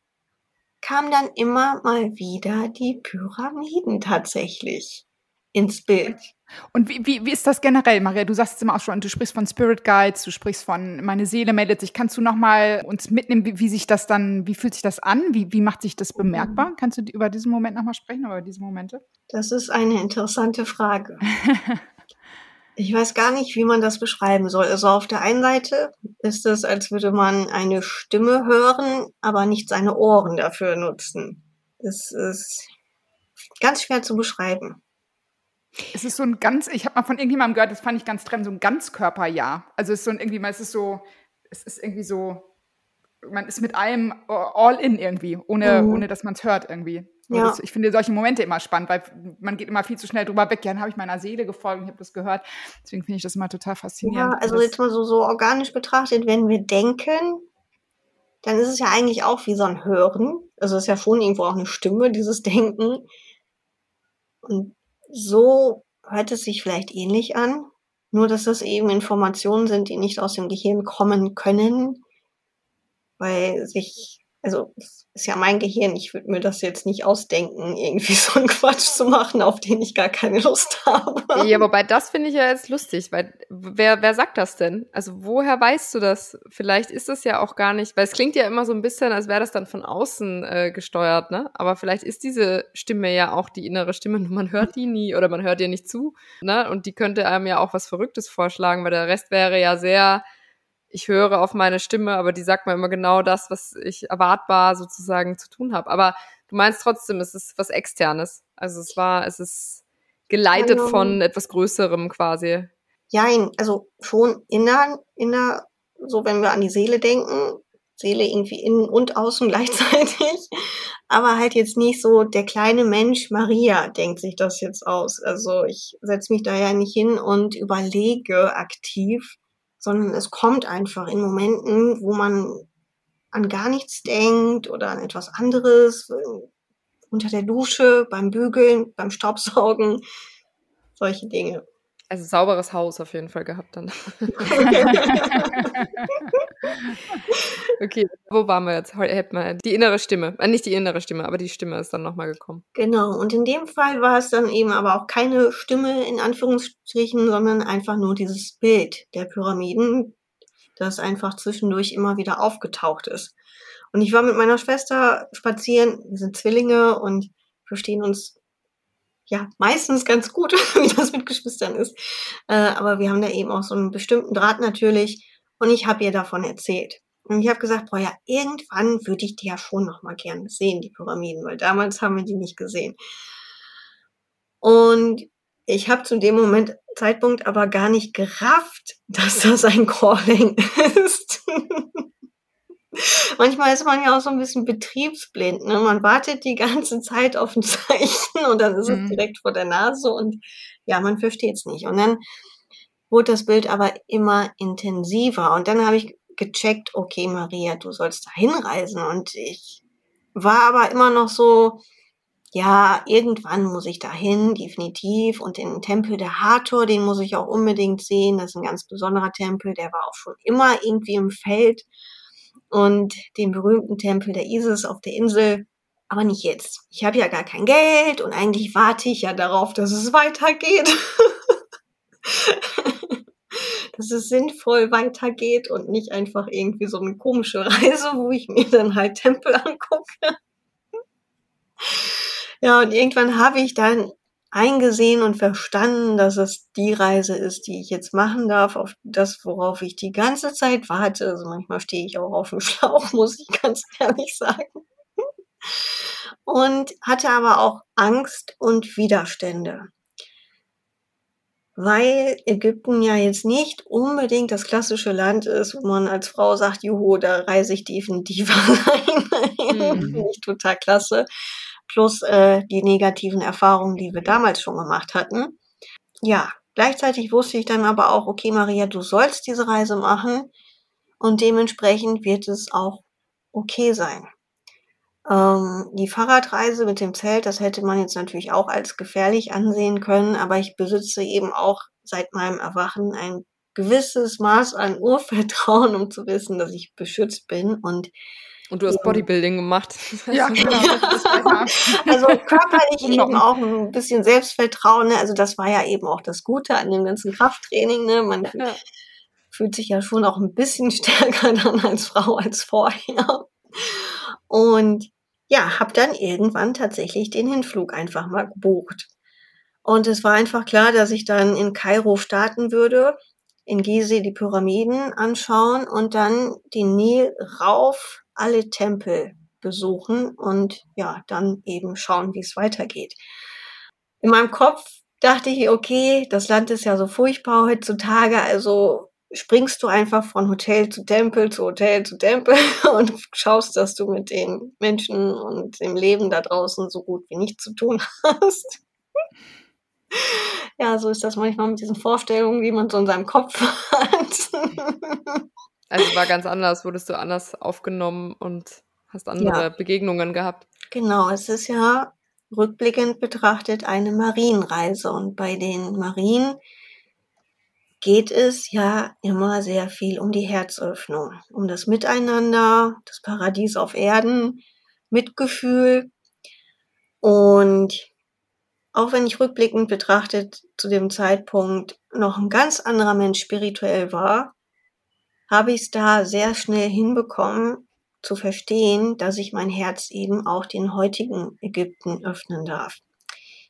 kam dann immer mal wieder die Pyramiden tatsächlich ins Bild. Und wie, wie, wie ist das generell, Maria? Du sagst es immer auch schon, du sprichst von Spirit Guides, du sprichst von meine Seele meldet sich. Kannst du noch mal uns mitnehmen, wie, wie sich das dann, wie fühlt sich das an? Wie, wie macht sich das bemerkbar? Kannst du über diesen Moment noch mal sprechen, über diese Momente? Das ist eine interessante Frage. Ich weiß gar nicht, wie man das beschreiben soll. Also auf der einen Seite ist es, als würde man eine Stimme hören, aber nicht seine Ohren dafür nutzen. Das ist ganz schwer zu beschreiben. Es ist so ein ganz, ich habe mal von irgendjemandem gehört, das fand ich ganz treffend, so ein Ganzkörperjahr. Also es ist so ein irgendwie, es ist so, es ist irgendwie so, man ist mit allem all in irgendwie, ohne, mhm. ohne dass man es hört irgendwie. Ja. Das, ich finde solche Momente immer spannend, weil man geht immer viel zu schnell drüber weg. Ja, dann habe ich meiner Seele gefolgt und ich habe das gehört. Deswegen finde ich das immer total faszinierend. Ja, also jetzt mal so, so organisch betrachtet, wenn wir denken, dann ist es ja eigentlich auch wie so ein Hören. Also es ist ja schon irgendwo auch eine Stimme, dieses Denken. Und so hört es sich vielleicht ähnlich an. Nur, dass das eben Informationen sind, die nicht aus dem Gehirn kommen können, weil sich also ist ja mein Gehirn, ich würde mir das jetzt nicht ausdenken, irgendwie so einen Quatsch zu machen, auf den ich gar keine Lust habe. Ja, wobei das finde ich ja jetzt lustig, weil wer, wer sagt das denn? Also woher weißt du das? Vielleicht ist das ja auch gar nicht, weil es klingt ja immer so ein bisschen, als wäre das dann von außen äh, gesteuert, ne? Aber vielleicht ist diese Stimme ja auch die innere Stimme, nur man hört die nie oder man hört ihr nicht zu, ne? Und die könnte einem ja auch was Verrücktes vorschlagen, weil der Rest wäre ja sehr ich höre auf meine Stimme, aber die sagt mir immer genau das, was ich erwartbar sozusagen zu tun habe. Aber du meinst trotzdem, es ist was Externes. Also es war, es ist geleitet also, von etwas Größerem quasi. Ja, also schon inner, inner, so wenn wir an die Seele denken, Seele irgendwie innen und außen gleichzeitig, aber halt jetzt nicht so der kleine Mensch Maria denkt sich das jetzt aus. Also ich setze mich da ja nicht hin und überlege aktiv, sondern es kommt einfach in Momenten, wo man an gar nichts denkt oder an etwas anderes, unter der Dusche, beim Bügeln, beim Staubsaugen, solche Dinge. Also sauberes Haus auf jeden Fall gehabt dann. okay, wo waren wir jetzt? Hätten wir die innere Stimme. Äh, nicht die innere Stimme, aber die Stimme ist dann nochmal gekommen. Genau, und in dem Fall war es dann eben aber auch keine Stimme in Anführungsstrichen, sondern einfach nur dieses Bild der Pyramiden, das einfach zwischendurch immer wieder aufgetaucht ist. Und ich war mit meiner Schwester spazieren, wir sind Zwillinge und verstehen uns ja, meistens ganz gut, wie das mit Geschwistern ist. Äh, aber wir haben da eben auch so einen bestimmten Draht natürlich. Und ich habe ihr davon erzählt. Und ich habe gesagt, boah, ja, irgendwann würde ich die ja schon noch mal gerne sehen, die Pyramiden, weil damals haben wir die nicht gesehen. Und ich habe zu dem Moment Zeitpunkt aber gar nicht gerafft, dass das ein Calling ist. Manchmal ist man ja auch so ein bisschen betriebsblind. Ne? Man wartet die ganze Zeit auf ein Zeichen und dann ist mhm. es direkt vor der Nase und ja, man versteht es nicht. Und dann wurde das Bild aber immer intensiver. Und dann habe ich gecheckt, okay, Maria, du sollst da hinreisen. Und ich war aber immer noch so, ja, irgendwann muss ich dahin, definitiv. Und den Tempel der Hathor, den muss ich auch unbedingt sehen. Das ist ein ganz besonderer Tempel. Der war auch schon immer irgendwie im Feld und den berühmten Tempel der Isis auf der Insel. Aber nicht jetzt. Ich habe ja gar kein Geld und eigentlich warte ich ja darauf, dass es weitergeht. dass es sinnvoll weitergeht und nicht einfach irgendwie so eine komische Reise, wo ich mir dann halt Tempel angucke. ja, und irgendwann habe ich dann eingesehen und verstanden, dass es die Reise ist, die ich jetzt machen darf, auf das, worauf ich die ganze Zeit warte. Also manchmal stehe ich auch auf dem Schlauch, muss ich ganz ehrlich sagen. Und hatte aber auch Angst und Widerstände. Weil Ägypten ja jetzt nicht unbedingt das klassische Land ist, wo man als Frau sagt, juhu, da reise ich definitiv rein. Mhm. Finde ich total klasse plus äh, die negativen Erfahrungen, die wir damals schon gemacht hatten. Ja, gleichzeitig wusste ich dann aber auch, okay, Maria, du sollst diese Reise machen und dementsprechend wird es auch okay sein. Ähm, die Fahrradreise mit dem Zelt, das hätte man jetzt natürlich auch als gefährlich ansehen können, aber ich besitze eben auch seit meinem Erwachen ein gewisses Maß an Urvertrauen, um zu wissen, dass ich beschützt bin und und du hast Bodybuilding gemacht. Ja, genau. also körperlich eben auch ein bisschen Selbstvertrauen. Ne? Also das war ja eben auch das Gute an dem ganzen Krafttraining. Ne? Man ja. fühlt sich ja schon auch ein bisschen stärker dann als Frau als vorher. Und ja, habe dann irgendwann tatsächlich den Hinflug einfach mal gebucht. Und es war einfach klar, dass ich dann in Kairo starten würde, in Gizeh die Pyramiden anschauen und dann den Nil rauf alle Tempel besuchen und ja, dann eben schauen, wie es weitergeht. In meinem Kopf dachte ich, okay, das Land ist ja so furchtbar heutzutage, also springst du einfach von Hotel zu Tempel zu Hotel zu Tempel und schaust, dass du mit den Menschen und dem Leben da draußen so gut wie nichts zu tun hast. Ja, so ist das manchmal mit diesen Vorstellungen, die man so in seinem Kopf hat. Also war ganz anders, wurdest du anders aufgenommen und hast andere ja. Begegnungen gehabt. Genau, es ist ja rückblickend betrachtet eine Marienreise und bei den Marien geht es ja immer sehr viel um die Herzöffnung, um das Miteinander, das Paradies auf Erden, Mitgefühl. Und auch wenn ich rückblickend betrachtet zu dem Zeitpunkt noch ein ganz anderer Mensch spirituell war, habe ich es da sehr schnell hinbekommen zu verstehen, dass ich mein Herz eben auch den heutigen Ägypten öffnen darf.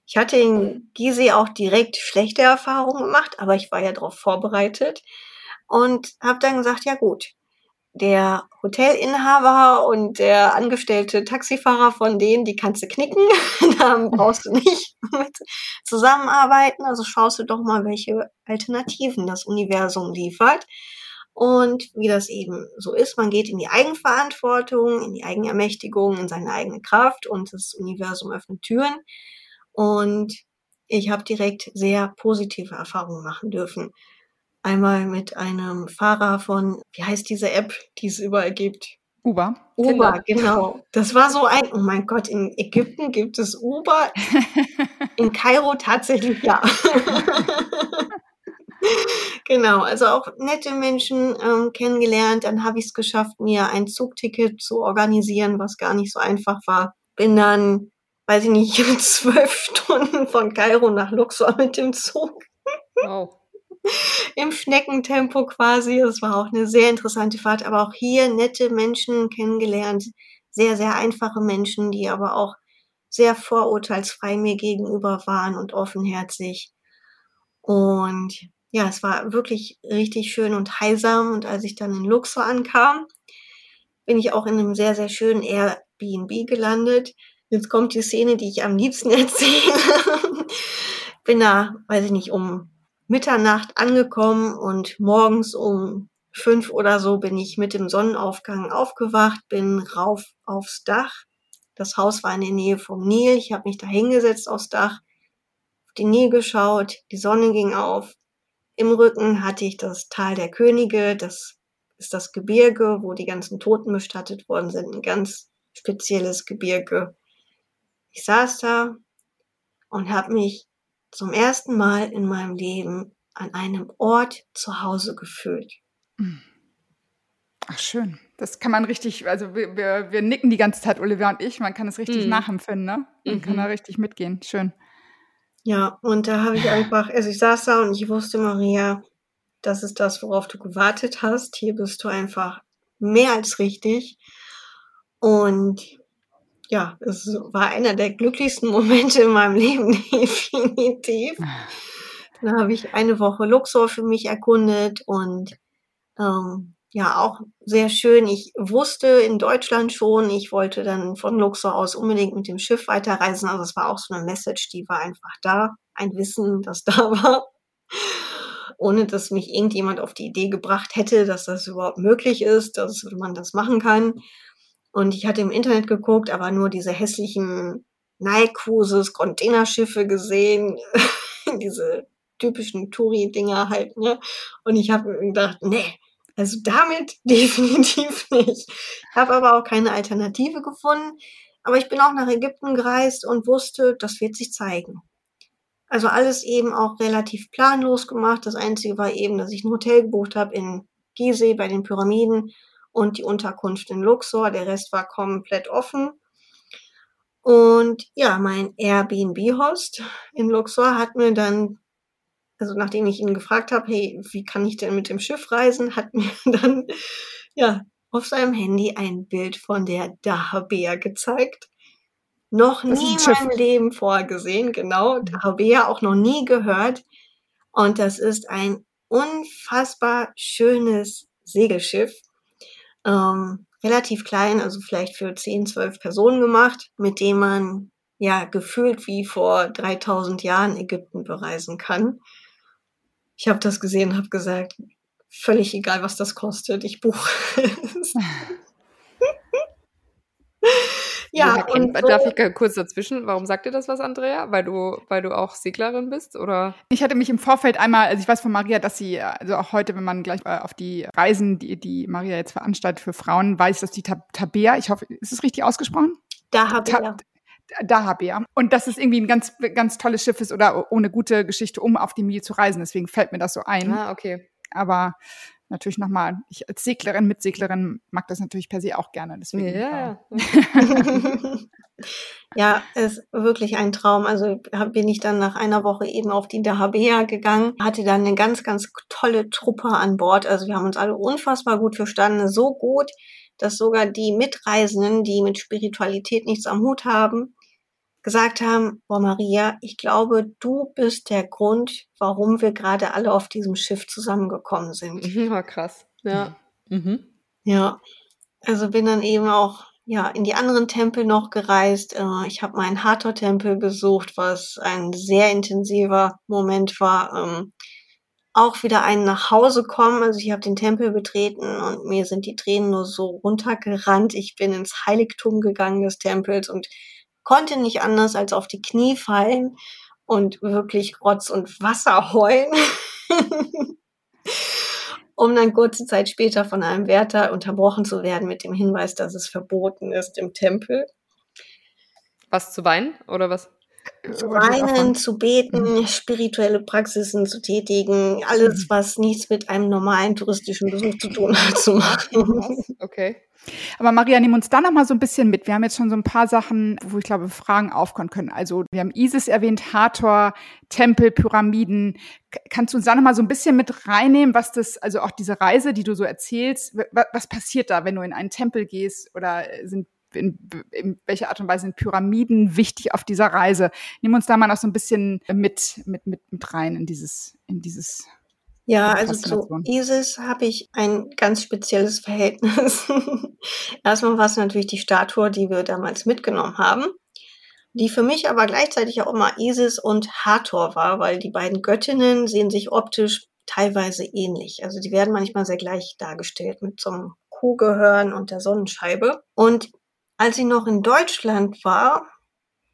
Ich hatte in Gizeh auch direkt schlechte Erfahrungen gemacht, aber ich war ja darauf vorbereitet und habe dann gesagt, ja gut, der Hotelinhaber und der angestellte Taxifahrer von denen, die kannst du knicken, da brauchst du nicht mit zusammenarbeiten, also schaust du doch mal, welche Alternativen das Universum liefert. Und wie das eben so ist, man geht in die Eigenverantwortung, in die Eigenermächtigung, in seine eigene Kraft und das Universum öffnet Türen. Und ich habe direkt sehr positive Erfahrungen machen dürfen. Einmal mit einem Fahrer von, wie heißt diese App, die es überall gibt? Uber. Uber, genau. Das war so ein, oh mein Gott, in Ägypten gibt es Uber. In Kairo tatsächlich ja. genau, also auch nette Menschen ähm, kennengelernt. Dann habe ich es geschafft, mir ein Zugticket zu organisieren, was gar nicht so einfach war. Bin dann weiß ich nicht, zwölf Stunden von Kairo nach Luxor mit dem Zug. Wow. Im Schneckentempo quasi. Das war auch eine sehr interessante Fahrt, aber auch hier nette Menschen kennengelernt. Sehr, sehr einfache Menschen, die aber auch sehr vorurteilsfrei mir gegenüber waren und offenherzig. Und ja, es war wirklich richtig schön und heilsam. Und als ich dann in Luxor ankam, bin ich auch in einem sehr, sehr schönen Airbnb gelandet Jetzt kommt die Szene, die ich am liebsten erzähle. Bin da, weiß ich nicht, um Mitternacht angekommen und morgens um fünf oder so bin ich mit dem Sonnenaufgang aufgewacht, bin rauf aufs Dach. Das Haus war in der Nähe vom Nil. Ich habe mich da hingesetzt aufs Dach, auf den Nil geschaut, die Sonne ging auf. Im Rücken hatte ich das Tal der Könige, das ist das Gebirge, wo die ganzen Toten bestattet worden sind. Ein ganz spezielles Gebirge. Ich saß da und habe mich zum ersten Mal in meinem Leben an einem Ort zu Hause gefühlt. Hm. Ach, schön. Das kann man richtig, also wir, wir, wir nicken die ganze Zeit, Olivia und ich, man kann es richtig mhm. nachempfinden, ne? Man mhm. kann da richtig mitgehen. Schön. Ja, und da habe ich einfach, also ich saß da und ich wusste, Maria, das ist das, worauf du gewartet hast. Hier bist du einfach mehr als richtig. Und ja, es war einer der glücklichsten Momente in meinem Leben, definitiv. Dann habe ich eine Woche Luxor für mich erkundet und ähm, ja, auch sehr schön. Ich wusste in Deutschland schon, ich wollte dann von Luxor aus unbedingt mit dem Schiff weiterreisen. Also es war auch so eine Message, die war einfach da. Ein Wissen, das da war. Ohne dass mich irgendjemand auf die Idee gebracht hätte, dass das überhaupt möglich ist, dass man das machen kann. Und ich hatte im Internet geguckt, aber nur diese hässlichen Nike-Cruises, Containerschiffe gesehen, diese typischen Touri-Dinger halt, ne? Und ich habe mir gedacht, nee, also damit definitiv nicht. Habe aber auch keine Alternative gefunden. Aber ich bin auch nach Ägypten gereist und wusste, das wird sich zeigen. Also alles eben auch relativ planlos gemacht. Das Einzige war eben, dass ich ein Hotel gebucht habe in Gizeh bei den Pyramiden und die Unterkunft in Luxor. Der Rest war komplett offen. Und ja, mein Airbnb-Host in Luxor hat mir dann, also nachdem ich ihn gefragt habe, hey, wie kann ich denn mit dem Schiff reisen, hat mir dann ja auf seinem Handy ein Bild von der Dahabea gezeigt. Noch das nie in meinem Leben vorgesehen, genau. Dahabea auch noch nie gehört. Und das ist ein unfassbar schönes Segelschiff ähm, relativ klein, also vielleicht für 10, 12 Personen gemacht, mit dem man ja gefühlt wie vor 3000 Jahren Ägypten bereisen kann. Ich habe das gesehen, habe gesagt, völlig egal, was das kostet, ich buche es. Ja, und so, darf ich kurz dazwischen? Warum sagt dir das was, Andrea? Weil du, weil du auch Seglerin bist, oder? Ich hatte mich im Vorfeld einmal, also ich weiß von Maria, dass sie, also auch heute, wenn man gleich äh, auf die Reisen, die, die Maria jetzt veranstaltet für Frauen, weiß, dass die Tabea, ich hoffe, ist es richtig ausgesprochen? Dahabea. Dahabea. Und dass es irgendwie ein ganz, ganz tolles Schiff ist oder ohne gute Geschichte, um auf die Mil zu reisen. Deswegen fällt mir das so ein. Ah, okay. Aber natürlich nochmal, ich als Seglerin, Mitseglerin mag das natürlich per se auch gerne. Deswegen, Ja, äh, ja, ist wirklich ein Traum. Also hab- bin ich dann nach einer Woche eben auf die Dahabea gegangen, hatte dann eine ganz, ganz tolle Truppe an Bord. Also wir haben uns alle unfassbar gut verstanden. So gut, dass sogar die Mitreisenden, die mit Spiritualität nichts am Hut haben, gesagt haben, boah Maria, ich glaube, du bist der Grund, warum wir gerade alle auf diesem Schiff zusammengekommen sind. Ja, krass. Ja. Mhm. Ja, also bin dann eben auch ja in die anderen Tempel noch gereist. Äh, Ich habe meinen Hathor-Tempel besucht, was ein sehr intensiver Moment war. Auch wieder ein nach Hause kommen. Also ich habe den Tempel betreten und mir sind die Tränen nur so runtergerannt. Ich bin ins Heiligtum gegangen des Tempels und konnte nicht anders als auf die Knie fallen und wirklich Rotz und Wasser heulen. um dann kurze Zeit später von einem Wärter unterbrochen zu werden mit dem Hinweis, dass es verboten ist im Tempel. Was zu weinen oder was? Zu oder weinen, zu beten, spirituelle Praxisen zu tätigen, alles, was nichts mit einem normalen touristischen Besuch zu tun hat, zu machen. Okay. Aber Maria, nimm uns da noch mal so ein bisschen mit. Wir haben jetzt schon so ein paar Sachen, wo ich glaube, Fragen aufkommen können. Also wir haben Isis erwähnt, Hathor, Tempel, Pyramiden. Kannst du uns da noch mal so ein bisschen mit reinnehmen, was das, also auch diese Reise, die du so erzählst, wa- was passiert da, wenn du in einen Tempel gehst oder sind in, in welcher Art und Weise sind Pyramiden wichtig auf dieser Reise? Nimm uns da mal noch so ein bisschen mit, mit, mit, mit rein in dieses, in dieses Ja, also zu. Isis habe ich ein ganz spezielles Verhältnis. Erstmal war es natürlich die Statue, die wir damals mitgenommen haben, die für mich aber gleichzeitig auch immer Isis und Hathor war, weil die beiden Göttinnen sehen sich optisch teilweise ähnlich. Also die werden manchmal sehr gleich dargestellt mit so einem Kuhgehörn und der Sonnenscheibe. Und als ich noch in Deutschland war,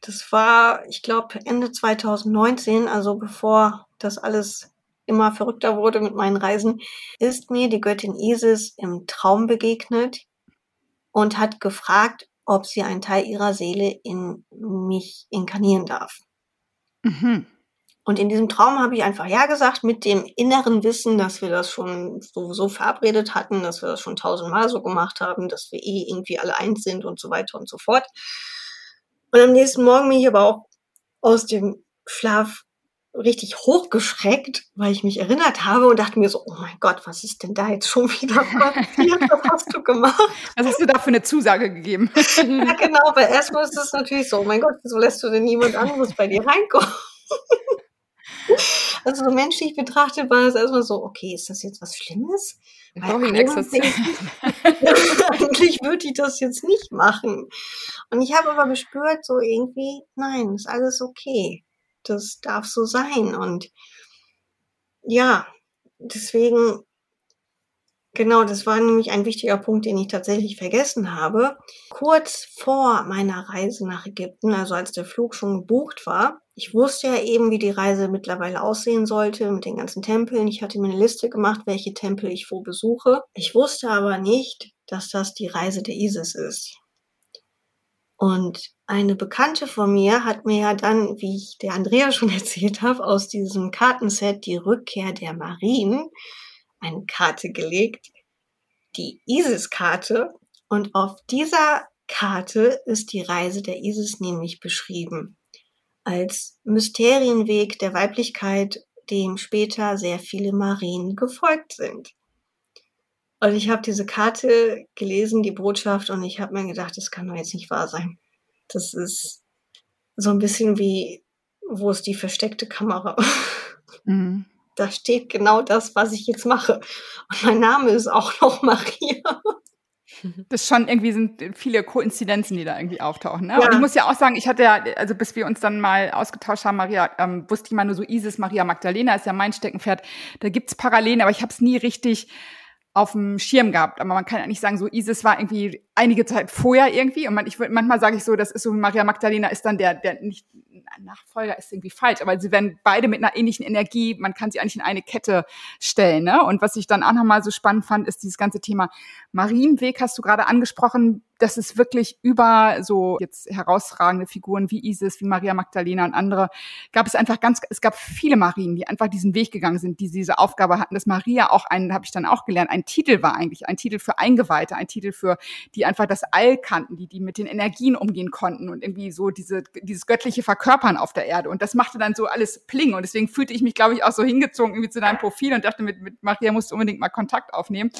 das war, ich glaube, Ende 2019, also bevor das alles immer verrückter wurde mit meinen Reisen, ist mir die Göttin Isis im Traum begegnet und hat gefragt, ob sie einen Teil ihrer Seele in mich inkarnieren darf. Mhm. Und in diesem Traum habe ich einfach Ja gesagt mit dem inneren Wissen, dass wir das schon sowieso verabredet hatten, dass wir das schon tausendmal so gemacht haben, dass wir eh irgendwie alle eins sind und so weiter und so fort. Und am nächsten Morgen bin ich aber auch aus dem Schlaf richtig hochgeschreckt, weil ich mich erinnert habe und dachte mir so, oh mein Gott, was ist denn da jetzt schon wieder passiert? Was hast du gemacht? Was hast du da für eine Zusage gegeben? Ja, genau, weil erstmal ist es natürlich so, oh mein Gott, wieso lässt du denn niemand anderes bei dir reinkommen? Also so menschlich betrachtet war es erstmal so, okay, ist das jetzt was Schlimmes? Eigentlich würde ich das jetzt nicht machen. Und ich habe aber gespürt, so irgendwie, nein, ist alles okay. Das darf so sein. Und ja, deswegen, genau, das war nämlich ein wichtiger Punkt, den ich tatsächlich vergessen habe. Kurz vor meiner Reise nach Ägypten, also als der Flug schon gebucht war, ich wusste ja eben, wie die Reise mittlerweile aussehen sollte mit den ganzen Tempeln. Ich hatte mir eine Liste gemacht, welche Tempel ich wo besuche. Ich wusste aber nicht, dass das die Reise der Isis ist. Und eine Bekannte von mir hat mir ja dann, wie ich der Andrea schon erzählt habe, aus diesem Kartenset die Rückkehr der Marien eine Karte gelegt, die Isis-Karte. Und auf dieser Karte ist die Reise der Isis nämlich beschrieben als Mysterienweg der Weiblichkeit, dem später sehr viele Marien gefolgt sind. Und ich habe diese Karte gelesen, die Botschaft, und ich habe mir gedacht, das kann doch jetzt nicht wahr sein. Das ist so ein bisschen wie, wo ist die versteckte Kamera? Mhm. Da steht genau das, was ich jetzt mache. Und mein Name ist auch noch Maria. Das ist schon irgendwie sind viele Koinzidenzen, die da irgendwie auftauchen. Ne? Ja. Und ich muss ja auch sagen, ich hatte ja, also bis wir uns dann mal ausgetauscht haben, Maria, ähm, wusste ich mal nur so Isis, Maria Magdalena ist ja mein Steckenpferd. Da gibt's Parallelen, aber ich habe es nie richtig auf dem Schirm gehabt. Aber man kann ja nicht sagen, so Isis war irgendwie einige Zeit vorher irgendwie. Und man, ich manchmal sage ich so, das ist so, Maria Magdalena ist dann der, der nicht Nachfolger ist irgendwie falsch, aber sie werden beide mit einer ähnlichen Energie, man kann sie eigentlich in eine Kette stellen. Ne? Und was ich dann auch nochmal so spannend fand, ist dieses ganze Thema Marienweg, hast du gerade angesprochen. dass es wirklich über so jetzt herausragende Figuren wie Isis, wie Maria Magdalena und andere, gab es einfach ganz, es gab viele Marien, die einfach diesen Weg gegangen sind, die diese Aufgabe hatten, dass Maria auch ein, habe ich dann auch gelernt, ein Titel war eigentlich, ein Titel für Eingeweihte, ein Titel für, die einfach das All kannten, die, die mit den Energien umgehen konnten und irgendwie so diese, dieses göttliche Verkörpern auf der Erde. Und das machte dann so alles pling. Und deswegen fühlte ich mich, glaube ich, auch so hingezogen irgendwie zu deinem Profil und dachte, mit, mit Maria musst du unbedingt mal Kontakt aufnehmen.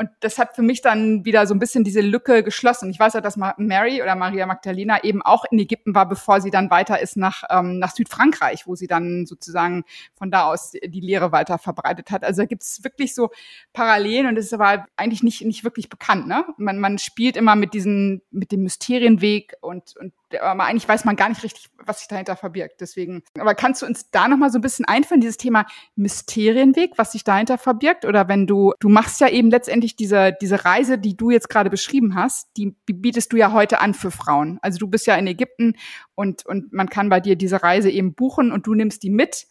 Und das hat für mich dann wieder so ein bisschen diese Lücke geschlossen. Ich weiß ja, dass Mary oder Maria Magdalena eben auch in Ägypten war, bevor sie dann weiter ist nach, ähm, nach Südfrankreich, wo sie dann sozusagen von da aus die Lehre weiter verbreitet hat. Also da gibt es wirklich so Parallelen und das ist aber eigentlich nicht, nicht wirklich bekannt. Ne? Man, man spielt immer mit diesen, mit dem Mysterienweg und, und aber eigentlich weiß man gar nicht richtig, was sich dahinter verbirgt. Deswegen, aber kannst du uns da noch mal so ein bisschen einführen, dieses Thema Mysterienweg, was sich dahinter verbirgt? Oder wenn du, du machst ja eben letztendlich diese, diese Reise, die du jetzt gerade beschrieben hast, die bietest du ja heute an für Frauen. Also du bist ja in Ägypten und, und man kann bei dir diese Reise eben buchen und du nimmst die mit.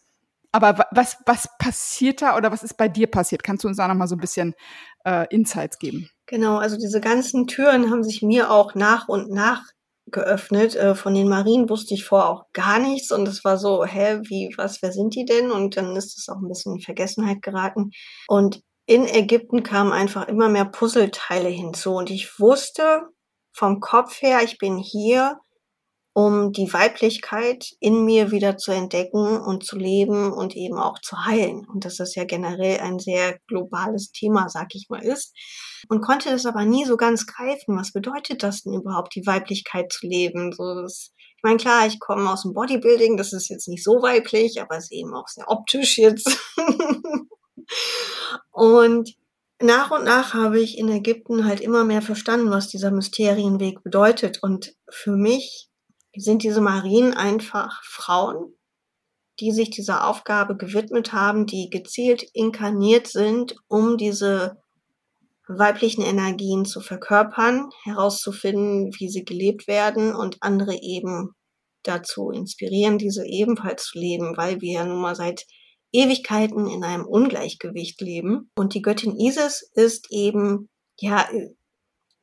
Aber was, was passiert da oder was ist bei dir passiert? Kannst du uns da noch mal so ein bisschen äh, Insights geben? Genau, also diese ganzen Türen haben sich mir auch nach und nach geöffnet. Äh, von den Marien wusste ich vorher auch gar nichts und es war so, hä, wie, was, wer sind die denn? Und dann ist es auch ein bisschen in Vergessenheit geraten. Und in Ägypten kamen einfach immer mehr Puzzleteile hinzu und ich wusste vom Kopf her, ich bin hier, um die Weiblichkeit in mir wieder zu entdecken und zu leben und eben auch zu heilen. Und dass das ja generell ein sehr globales Thema, sag ich mal, ist. Und konnte das aber nie so ganz greifen. Was bedeutet das denn überhaupt, die Weiblichkeit zu leben? So, das, ich meine, klar, ich komme aus dem Bodybuilding, das ist jetzt nicht so weiblich, aber es ist eben auch sehr optisch jetzt. und nach und nach habe ich in Ägypten halt immer mehr verstanden, was dieser Mysterienweg bedeutet. Und für mich sind diese Marien einfach Frauen, die sich dieser Aufgabe gewidmet haben, die gezielt inkarniert sind, um diese weiblichen Energien zu verkörpern, herauszufinden, wie sie gelebt werden und andere eben dazu inspirieren, diese ebenfalls zu leben, weil wir ja nun mal seit Ewigkeiten in einem Ungleichgewicht leben. Und die Göttin Isis ist eben, ja,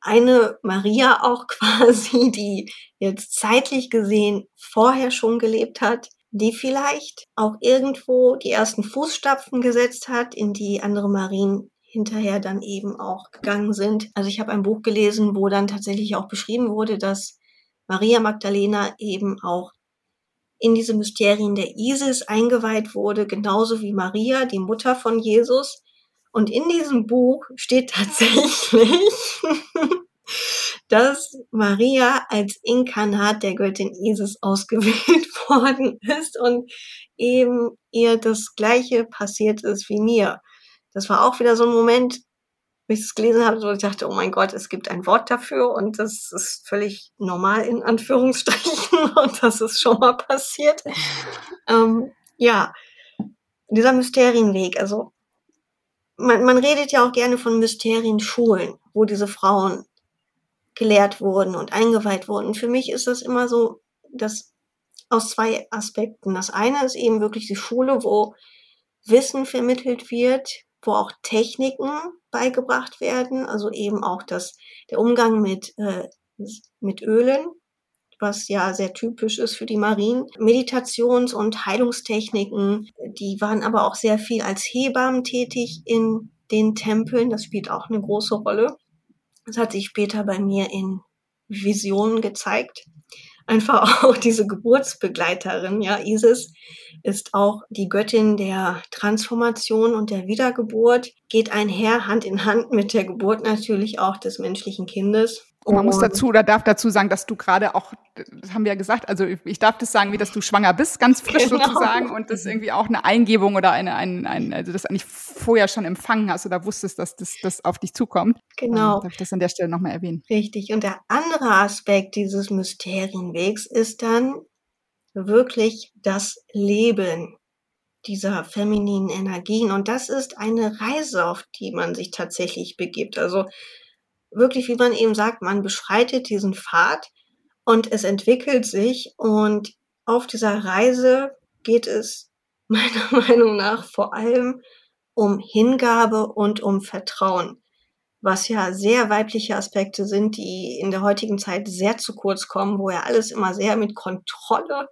eine Maria auch quasi, die jetzt zeitlich gesehen vorher schon gelebt hat, die vielleicht auch irgendwo die ersten Fußstapfen gesetzt hat, in die andere Marien hinterher dann eben auch gegangen sind. Also ich habe ein Buch gelesen, wo dann tatsächlich auch beschrieben wurde, dass Maria Magdalena eben auch in diese Mysterien der Isis eingeweiht wurde, genauso wie Maria, die Mutter von Jesus. Und in diesem Buch steht tatsächlich, dass Maria als Inkarnat der Göttin Isis ausgewählt worden ist und eben ihr das Gleiche passiert ist wie mir. Das war auch wieder so ein Moment, ich es gelesen habe, wo ich dachte, oh mein Gott, es gibt ein Wort dafür und das ist völlig normal in Anführungsstrichen und das ist schon mal passiert. Ähm, ja, dieser Mysterienweg, also man, man redet ja auch gerne von Mysterienschulen, wo diese Frauen gelehrt wurden und eingeweiht wurden. Für mich ist das immer so, dass aus zwei Aspekten. Das eine ist eben wirklich die Schule, wo Wissen vermittelt wird, wo auch Techniken beigebracht werden, also eben auch das, der Umgang mit, äh, mit Ölen, was ja sehr typisch ist für die Marien. Meditations- und Heilungstechniken, die waren aber auch sehr viel als Hebammen tätig in den Tempeln. Das spielt auch eine große Rolle. Das hat sich später bei mir in Visionen gezeigt. Einfach auch diese Geburtsbegleiterin, ja, Isis, ist auch die Göttin der Transformation und der Wiedergeburt, geht einher Hand in Hand mit der Geburt natürlich auch des menschlichen Kindes. Und man muss dazu oder darf dazu sagen, dass du gerade auch, das haben wir ja gesagt, also ich darf das sagen, wie dass du schwanger bist, ganz frisch genau. sozusagen und das irgendwie auch eine Eingebung oder eine, ein, ein, also das eigentlich vorher schon empfangen hast oder wusstest, dass das, das auf dich zukommt. Genau. Ähm, darf ich das an der Stelle nochmal erwähnen. Richtig. Und der andere Aspekt dieses Mysterienwegs ist dann wirklich das Leben dieser femininen Energien. Und das ist eine Reise, auf die man sich tatsächlich begibt. Also wirklich, wie man eben sagt, man beschreitet diesen Pfad und es entwickelt sich und auf dieser Reise geht es meiner Meinung nach vor allem um Hingabe und um Vertrauen. Was ja sehr weibliche Aspekte sind, die in der heutigen Zeit sehr zu kurz kommen, wo ja alles immer sehr mit Kontrolle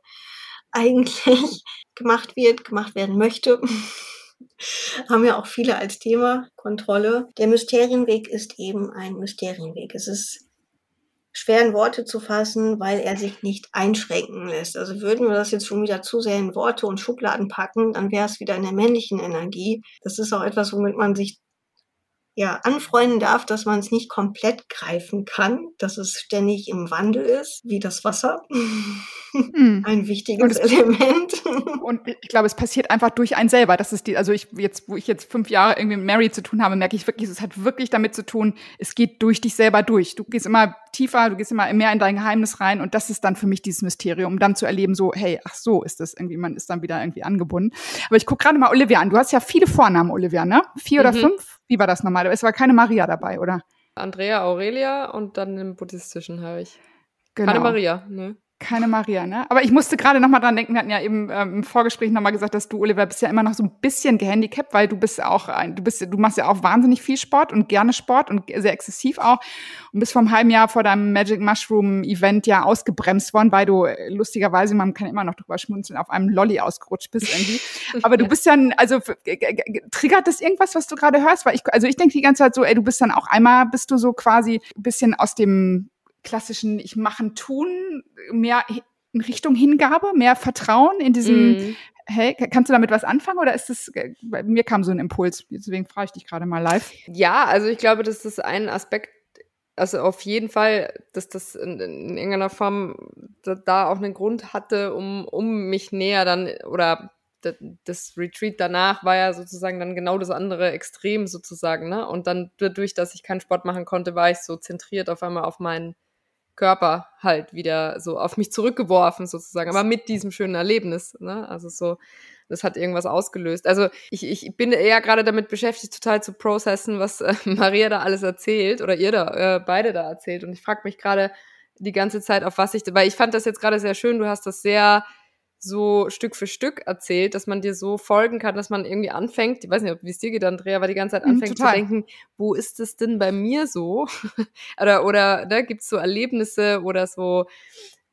eigentlich gemacht wird, gemacht werden möchte. Haben ja auch viele als Thema Kontrolle. Der Mysterienweg ist eben ein Mysterienweg. Es ist schwer in Worte zu fassen, weil er sich nicht einschränken lässt. Also würden wir das jetzt schon wieder zu sehr in Worte und Schubladen packen, dann wäre es wieder in der männlichen Energie. Das ist auch etwas, womit man sich ja, anfreunden darf, dass man es nicht komplett greifen kann, dass es ständig im Wandel ist, wie das Wasser. Hm. Ein wichtiges und Element. Und ich glaube, es passiert einfach durch einen selber. Das ist die, also ich jetzt, wo ich jetzt fünf Jahre irgendwie mit Mary zu tun habe, merke ich wirklich, es hat wirklich damit zu tun, es geht durch dich selber durch. Du gehst immer tiefer, du gehst immer mehr in dein Geheimnis rein und das ist dann für mich dieses Mysterium, um dann zu erleben, so, hey, ach so ist das irgendwie, man ist dann wieder irgendwie angebunden. Aber ich gucke gerade mal Olivia an. Du hast ja viele Vornamen, Olivia, ne? Vier mhm. oder fünf? Wie war das normal? Es war keine Maria dabei, oder? Andrea Aurelia und dann im buddhistischen habe ich. Genau. Keine Maria, ne? Keine Maria, ne? Aber ich musste gerade noch mal dran denken, wir hatten ja eben ähm, im Vorgespräch noch mal gesagt, dass du, Oliver, bist ja immer noch so ein bisschen gehandicapt, weil du bist auch, ein, du bist, du machst ja auch wahnsinnig viel Sport und gerne Sport und sehr exzessiv auch und bist vor einem halben Jahr vor deinem Magic Mushroom Event ja ausgebremst worden, weil du äh, lustigerweise, man kann immer noch drüber schmunzeln, auf einem Lolly ausgerutscht bist irgendwie. Aber du bist ja, also triggert das irgendwas, was du gerade hörst? Weil ich, also ich denke die ganze Zeit so, ey, du bist dann auch einmal, bist du so quasi ein bisschen aus dem klassischen Ich machen, tun, mehr in Richtung Hingabe, mehr Vertrauen in diesem, mm. hey, kannst du damit was anfangen oder ist das, bei mir kam so ein Impuls, deswegen frage ich dich gerade mal live. Ja, also ich glaube, das ist ein Aspekt, also auf jeden Fall, dass das in, in irgendeiner Form da, da, auch einen Grund hatte, um, um mich näher dann oder das Retreat danach war ja sozusagen dann genau das andere Extrem sozusagen, ne? Und dann dadurch, dass ich keinen Sport machen konnte, war ich so zentriert auf einmal auf meinen Körper halt wieder so auf mich zurückgeworfen sozusagen, aber mit diesem schönen Erlebnis. Ne? Also so, das hat irgendwas ausgelöst. Also ich, ich bin eher gerade damit beschäftigt, total zu processen, was äh, Maria da alles erzählt oder ihr da äh, beide da erzählt. Und ich frage mich gerade die ganze Zeit, auf was ich, weil ich fand das jetzt gerade sehr schön. Du hast das sehr so Stück für Stück erzählt, dass man dir so folgen kann, dass man irgendwie anfängt, ich weiß nicht, wie es dir geht, Andrea, aber die ganze Zeit mhm, anfängt mm, zu denken, wo ist es denn bei mir so? oder oder da ne, gibt es so Erlebnisse oder so,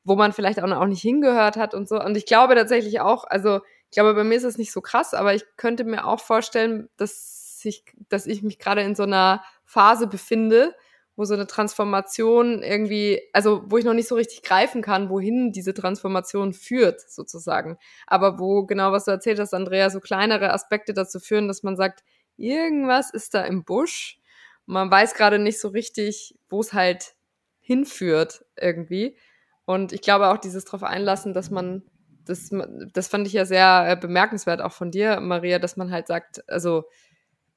wo man vielleicht auch, auch nicht hingehört hat und so. Und ich glaube tatsächlich auch, also ich glaube, bei mir ist es nicht so krass, aber ich könnte mir auch vorstellen, dass ich, dass ich mich gerade in so einer Phase befinde, wo so eine Transformation irgendwie, also wo ich noch nicht so richtig greifen kann, wohin diese Transformation führt, sozusagen. Aber wo genau, was du erzählt hast, Andrea, so kleinere Aspekte dazu führen, dass man sagt, irgendwas ist da im Busch. man weiß gerade nicht so richtig, wo es halt hinführt irgendwie. Und ich glaube auch dieses darauf einlassen, dass man, das, das fand ich ja sehr äh, bemerkenswert auch von dir, Maria, dass man halt sagt, also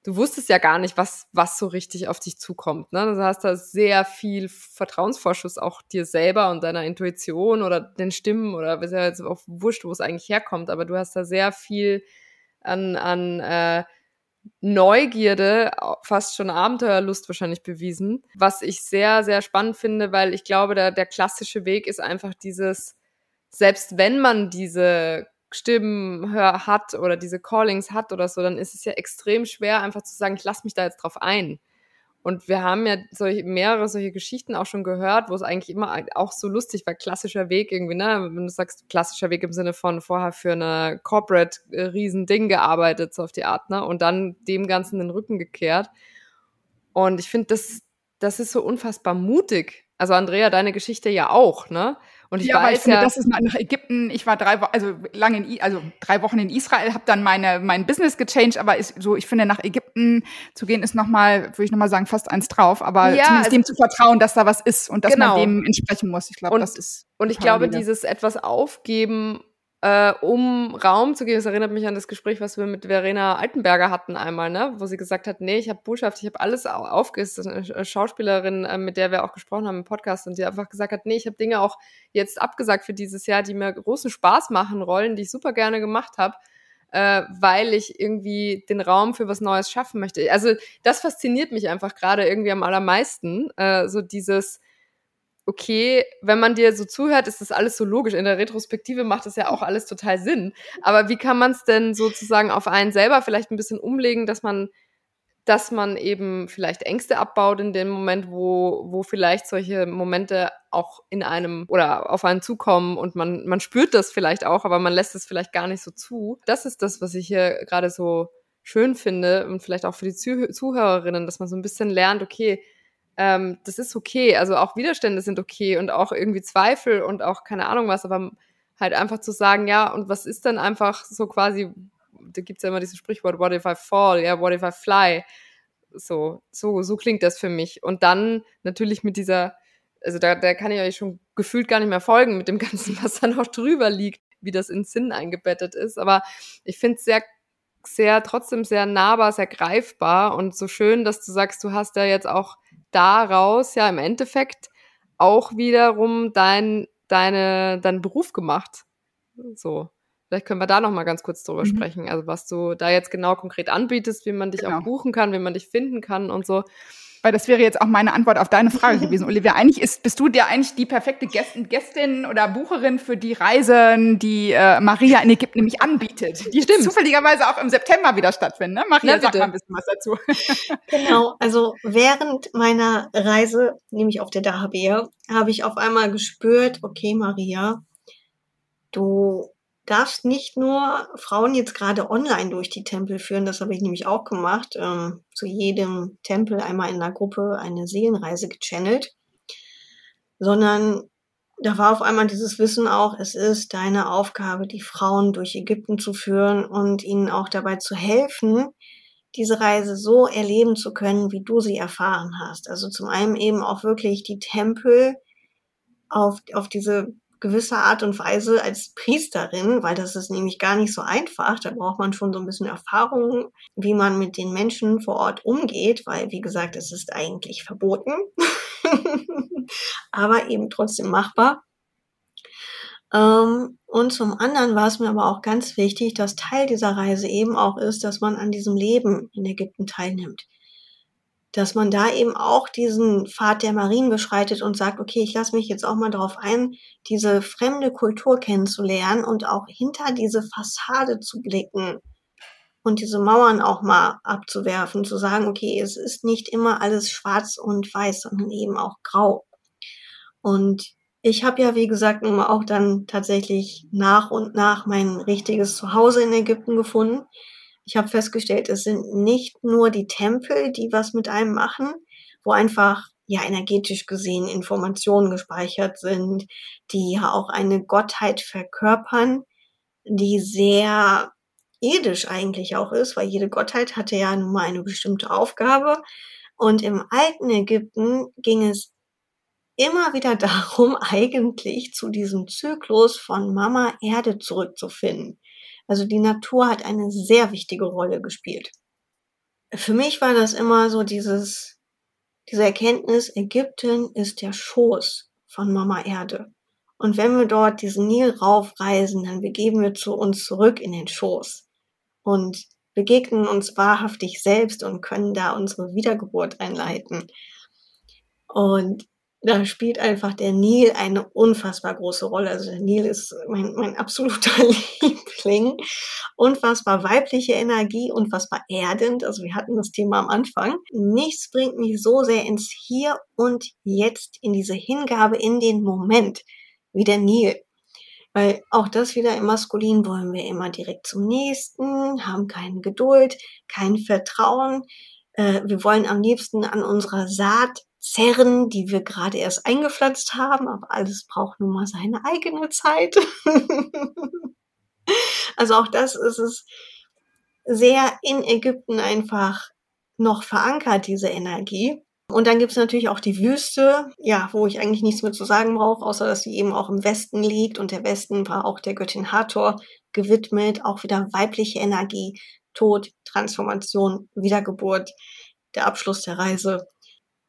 du wusstest ja gar nicht, was, was so richtig auf dich zukommt. Ne? Du hast da sehr viel Vertrauensvorschuss auch dir selber und deiner Intuition oder den Stimmen oder ist ja jetzt auch wurscht, wo es eigentlich herkommt, aber du hast da sehr viel an, an äh, Neugierde, fast schon Abenteuerlust wahrscheinlich bewiesen, was ich sehr, sehr spannend finde, weil ich glaube, der, der klassische Weg ist einfach dieses, selbst wenn man diese Stimmen hör, hat oder diese Callings hat oder so, dann ist es ja extrem schwer, einfach zu sagen, ich lasse mich da jetzt drauf ein. Und wir haben ja solche, mehrere solche Geschichten auch schon gehört, wo es eigentlich immer auch so lustig war, klassischer Weg irgendwie, ne? Wenn du sagst, klassischer Weg im Sinne von vorher für eine Corporate äh, gearbeitet, so auf die Art, ne? Und dann dem Ganzen den Rücken gekehrt. Und ich finde, das, das ist so unfassbar mutig. Also Andrea, deine Geschichte ja auch, ne? Und ich ja, weiß ich finde, ja, das ist nach Ägypten. Ich war drei Wochen, also lange in, also drei Wochen in Israel, habe dann meine mein Business gechanged, aber ist so, ich finde, nach Ägypten zu gehen ist nochmal, würde ich nochmal sagen, fast eins drauf. Aber ja, zumindest dem zu vertrauen, dass da was ist und dass genau. man dem entsprechen muss. Ich glaube, das ist. Und ich glaube, dieses etwas aufgeben äh, um Raum zu geben. Das erinnert mich an das Gespräch, was wir mit Verena Altenberger hatten einmal, ne? wo sie gesagt hat, nee, ich habe Botschaft, ich habe alles aufgegessen. eine Schauspielerin, äh, mit der wir auch gesprochen haben im Podcast und die einfach gesagt hat, nee, ich habe Dinge auch jetzt abgesagt für dieses Jahr, die mir großen Spaß machen, Rollen, die ich super gerne gemacht habe. Äh, weil ich irgendwie den Raum für was Neues schaffen möchte. Also das fasziniert mich einfach gerade irgendwie am allermeisten. Äh, so dieses, okay, wenn man dir so zuhört, ist das alles so logisch. In der Retrospektive macht das ja auch alles total Sinn. Aber wie kann man es denn sozusagen auf einen selber vielleicht ein bisschen umlegen, dass man dass man eben vielleicht Ängste abbaut in dem Moment, wo, wo vielleicht solche Momente auch in einem oder auf einen zukommen und man, man spürt das vielleicht auch, aber man lässt es vielleicht gar nicht so zu. Das ist das, was ich hier gerade so schön finde und vielleicht auch für die Zuh Zuhörerinnen, dass man so ein bisschen lernt, okay, ähm, das ist okay, also auch Widerstände sind okay und auch irgendwie Zweifel und auch keine Ahnung was, aber halt einfach zu sagen, ja, und was ist dann einfach so quasi, da gibt's ja immer dieses Sprichwort, what if I fall, ja, what if I fly? So, so, so klingt das für mich. Und dann natürlich mit dieser, also da, da kann ich euch schon gefühlt gar nicht mehr folgen mit dem Ganzen, was da noch drüber liegt, wie das in Sinn eingebettet ist. Aber ich finde es sehr, sehr, trotzdem sehr nahbar, sehr greifbar und so schön, dass du sagst, du hast ja jetzt auch daraus ja im Endeffekt auch wiederum dein, deine, deinen Beruf gemacht. So. Vielleicht können wir da noch mal ganz kurz drüber mhm. sprechen. Also was du da jetzt genau konkret anbietest, wie man dich genau. auch buchen kann, wie man dich finden kann und so. Weil das wäre jetzt auch meine Antwort auf deine Frage gewesen, Olivia. Eigentlich ist, bist du dir eigentlich die perfekte Gästin, Gästin oder Bucherin für die Reisen, die äh, Maria in Ägypten nämlich anbietet. Die Stimmt. zufälligerweise auch im September wieder stattfinden. Ne? Maria, Na, sag mal ein bisschen was dazu. Genau, also während meiner Reise, nämlich auf der Dahabea, habe ich auf einmal gespürt, okay, Maria, du darfst nicht nur Frauen jetzt gerade online durch die Tempel führen, das habe ich nämlich auch gemacht, ähm, zu jedem Tempel einmal in der Gruppe eine Seelenreise gechannelt, sondern da war auf einmal dieses Wissen auch, es ist deine Aufgabe, die Frauen durch Ägypten zu führen und ihnen auch dabei zu helfen, diese Reise so erleben zu können, wie du sie erfahren hast. Also zum einen eben auch wirklich die Tempel auf, auf diese gewisser Art und Weise als Priesterin, weil das ist nämlich gar nicht so einfach. Da braucht man schon so ein bisschen Erfahrung, wie man mit den Menschen vor Ort umgeht, weil, wie gesagt, es ist eigentlich verboten, aber eben trotzdem machbar. Ähm, und zum anderen war es mir aber auch ganz wichtig, dass Teil dieser Reise eben auch ist, dass man an diesem Leben in Ägypten teilnimmt dass man da eben auch diesen Pfad der Marien beschreitet und sagt, okay, ich lasse mich jetzt auch mal darauf ein, diese fremde Kultur kennenzulernen und auch hinter diese Fassade zu blicken und diese Mauern auch mal abzuwerfen, zu sagen, okay, es ist nicht immer alles schwarz und weiß, sondern eben auch grau. Und ich habe ja, wie gesagt, nun mal auch dann tatsächlich nach und nach mein richtiges Zuhause in Ägypten gefunden ich habe festgestellt, es sind nicht nur die Tempel, die was mit einem machen, wo einfach ja energetisch gesehen Informationen gespeichert sind, die ja auch eine Gottheit verkörpern, die sehr edisch eigentlich auch ist, weil jede Gottheit hatte ja nun mal eine bestimmte Aufgabe. Und im alten Ägypten ging es immer wieder darum, eigentlich zu diesem Zyklus von Mama Erde zurückzufinden. Also die Natur hat eine sehr wichtige Rolle gespielt. Für mich war das immer so dieses, diese Erkenntnis, Ägypten ist der Schoß von Mama Erde. Und wenn wir dort diesen Nil raufreisen, dann begeben wir zu uns zurück in den Schoß und begegnen uns wahrhaftig selbst und können da unsere Wiedergeburt einleiten. Und da spielt einfach der Nil eine unfassbar große Rolle. Also der Nil ist mein, mein absoluter Liebling. Unfassbar weibliche Energie, unfassbar erdend. Also wir hatten das Thema am Anfang. Nichts bringt mich so sehr ins Hier und Jetzt, in diese Hingabe in den Moment, wie der Nil. Weil auch das wieder im Maskulin wollen wir immer direkt zum Nächsten, haben keine Geduld, kein Vertrauen. Äh, wir wollen am liebsten an unserer Saat zerren, die wir gerade erst eingepflanzt haben, aber alles braucht nun mal seine eigene Zeit. also auch das ist es sehr in Ägypten einfach noch verankert, diese Energie. Und dann gibt es natürlich auch die Wüste, ja, wo ich eigentlich nichts mehr zu sagen brauche, außer dass sie eben auch im Westen liegt. Und der Westen war auch der Göttin Hathor gewidmet, auch wieder weibliche Energie, Tod, Transformation, Wiedergeburt, der Abschluss der Reise.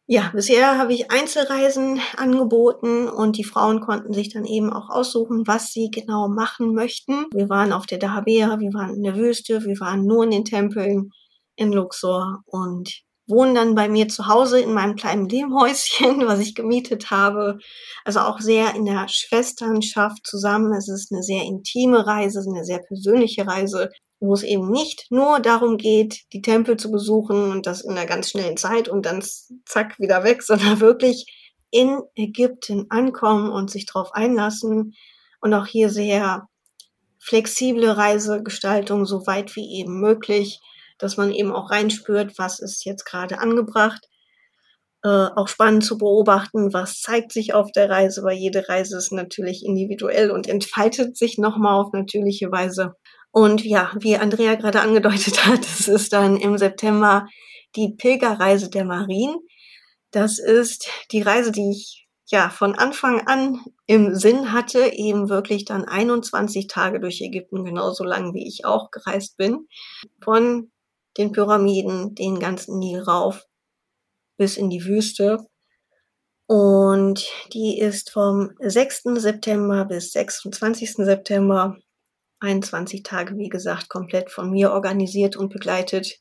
Ja, bisher habe ich Einzelreisen angeboten und die Frauen konnten sich dann eben auch aussuchen, was sie genau machen möchten. Wir waren auf der Dahabea, wir waren in der Wüste, wir waren nur in den Tempeln in Luxor und wohnen dann bei mir zu Hause in meinem kleinen Lehmhäuschen, was ich gemietet habe. Also auch sehr in der Schwesternschaft zusammen. Es ist eine sehr intime Reise, eine sehr persönliche Reise. Wo es eben nicht nur darum geht, die Tempel zu besuchen und das in einer ganz schnellen Zeit und dann zack wieder weg, sondern wirklich in Ägypten ankommen und sich darauf einlassen und auch hier sehr flexible Reisegestaltung, so weit wie eben möglich, dass man eben auch reinspürt, was ist jetzt gerade angebracht. Äh, auch spannend zu beobachten, was zeigt sich auf der Reise, weil jede Reise ist natürlich individuell und entfaltet sich nochmal auf natürliche Weise. Und ja, wie Andrea gerade angedeutet hat, es ist dann im September die Pilgerreise der Marien. Das ist die Reise, die ich ja von Anfang an im Sinn hatte, eben wirklich dann 21 Tage durch Ägypten, genauso lang wie ich auch gereist bin. Von den Pyramiden, den ganzen Nil rauf bis in die Wüste. Und die ist vom 6. September bis 26. September 21 Tage, wie gesagt, komplett von mir organisiert und begleitet.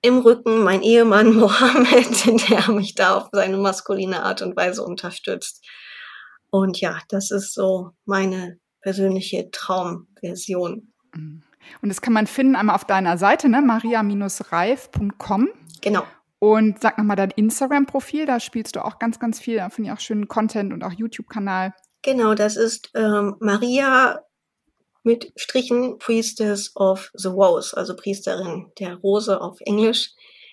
Im Rücken mein Ehemann Mohammed, der mich da auf seine maskuline Art und Weise unterstützt. Und ja, das ist so meine persönliche Traumversion. Und das kann man finden einmal auf deiner Seite, ne? maria-reif.com. Genau. Und sag nochmal dein Instagram-Profil, da spielst du auch ganz, ganz viel, da finde ich auch schönen Content und auch YouTube-Kanal. Genau, das ist ähm, Maria mit Strichen Priestess of the Rose, also Priesterin der Rose auf Englisch.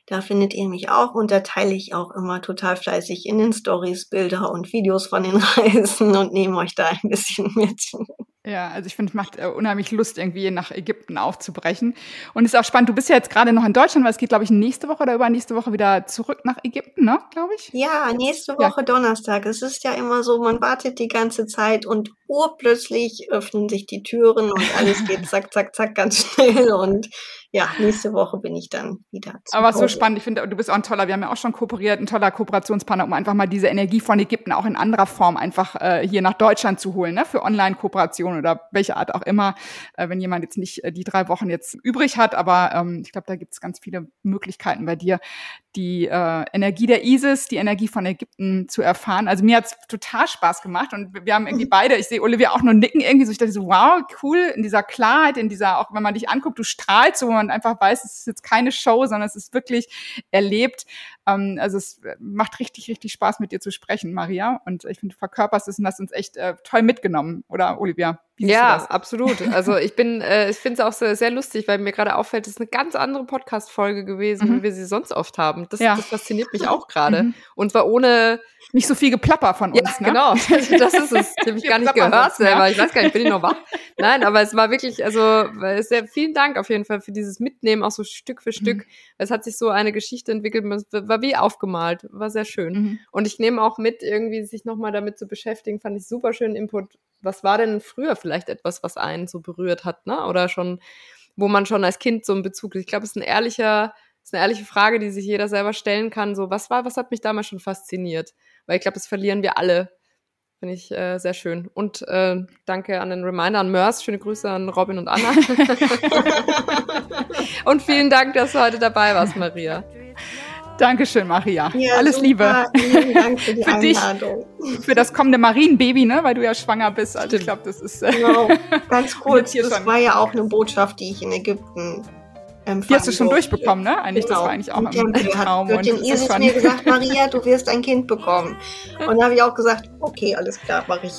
Da findet ihr mich auch und da teile ich auch immer total fleißig in den Stories Bilder und Videos von den Reisen und nehme euch da ein bisschen mit. Ja, also ich finde, es macht äh, unheimlich Lust, irgendwie nach Ägypten aufzubrechen. Und es ist auch spannend, du bist ja jetzt gerade noch in Deutschland, weil es geht, glaube ich, nächste Woche oder übernächste Woche wieder zurück nach Ägypten, ne, glaube ich? Ja, nächste Woche ja. Donnerstag. Es ist ja immer so, man wartet die ganze Zeit und urplötzlich öffnen sich die Türen und alles geht zack, zack, zack ganz schnell. Und ja, nächste Woche bin ich dann wieder. Aber so spannend. Ich finde, du bist auch ein toller, wir haben ja auch schon kooperiert, ein toller Kooperationspartner, um einfach mal diese Energie von Ägypten auch in anderer Form einfach äh, hier nach Deutschland zu holen, ne? für Online-Kooperationen oder welche Art auch immer. Äh, wenn jemand jetzt nicht äh, die drei Wochen jetzt übrig hat, aber ähm, ich glaube, da gibt es ganz viele Möglichkeiten bei dir, die äh, Energie der ISIS, die Energie von Ägypten zu erfahren. Also mir hat's total Spaß gemacht und wir haben irgendwie beide, ich sehe Olivia auch nur nicken irgendwie so, ich dachte so, wow, cool, in dieser Klarheit, in dieser, auch wenn man dich anguckt, du strahlst so, man einfach weiß, es ist jetzt keine Show, sondern es ist wirklich erlebt. Ähm, also es macht richtig, richtig Spaß, mit dir zu sprechen, Maria. Und ich finde, du verkörperst es und hast uns echt äh, toll mitgenommen, oder Olivia? Ja, absolut. Also ich bin, äh, ich finde es auch sehr, sehr lustig, weil mir gerade auffällt, es ist eine ganz andere Podcast-Folge gewesen, mhm. wie wir sie sonst oft haben. Das, ja. das fasziniert mich auch gerade. Mhm. Und zwar ohne nicht so viel Geplapper von uns. Ja, ne? genau. Das ist es. Ich habe ich gar nicht gehört selber. Ich weiß gar nicht, bin ich noch wach? Nein, aber es war wirklich, also sehr vielen Dank auf jeden Fall für dieses Mitnehmen, auch so Stück für Stück. Mhm. Es hat sich so eine Geschichte entwickelt, war wie aufgemalt, war sehr schön. Mhm. Und ich nehme auch mit, irgendwie sich nochmal damit zu beschäftigen, fand ich super schönen Input. Was war denn früher vielleicht etwas, was einen so berührt hat, ne? Oder schon, wo man schon als Kind so einen Bezug, ich glaube, es ist ein ehrlicher, ist eine ehrliche Frage, die sich jeder selber stellen kann. So, was war, was hat mich damals schon fasziniert? Weil ich glaube, das verlieren wir alle. Finde ich äh, sehr schön. Und äh, danke an den Reminder an Mörs. Schöne Grüße an Robin und Anna. und vielen Dank, dass du heute dabei warst, Maria. Dankeschön, Maria. Ja, Alles super. Liebe. Vielen Dank für die für dich, für das kommende Marienbaby, ne? weil du ja schwanger bist. Also ich glaube, das ist. Äh genau. Ganz kurz, das war ja auch eine Botschaft, die ich in Ägypten empfangen Die hast du schon durfte. durchbekommen, ne? Eigentlich, genau. das war eigentlich auch ein Traum. Hat dem Isis mir gesagt, Maria, du wirst ein Kind bekommen. Und da habe ich auch gesagt, okay, alles klar, mache ich.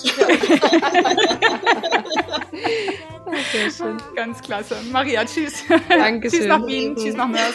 Sehr schön. Ganz klasse. Maria, tschüss. Dankeschön. tschüss nach Wien, tschüss nach Mörs.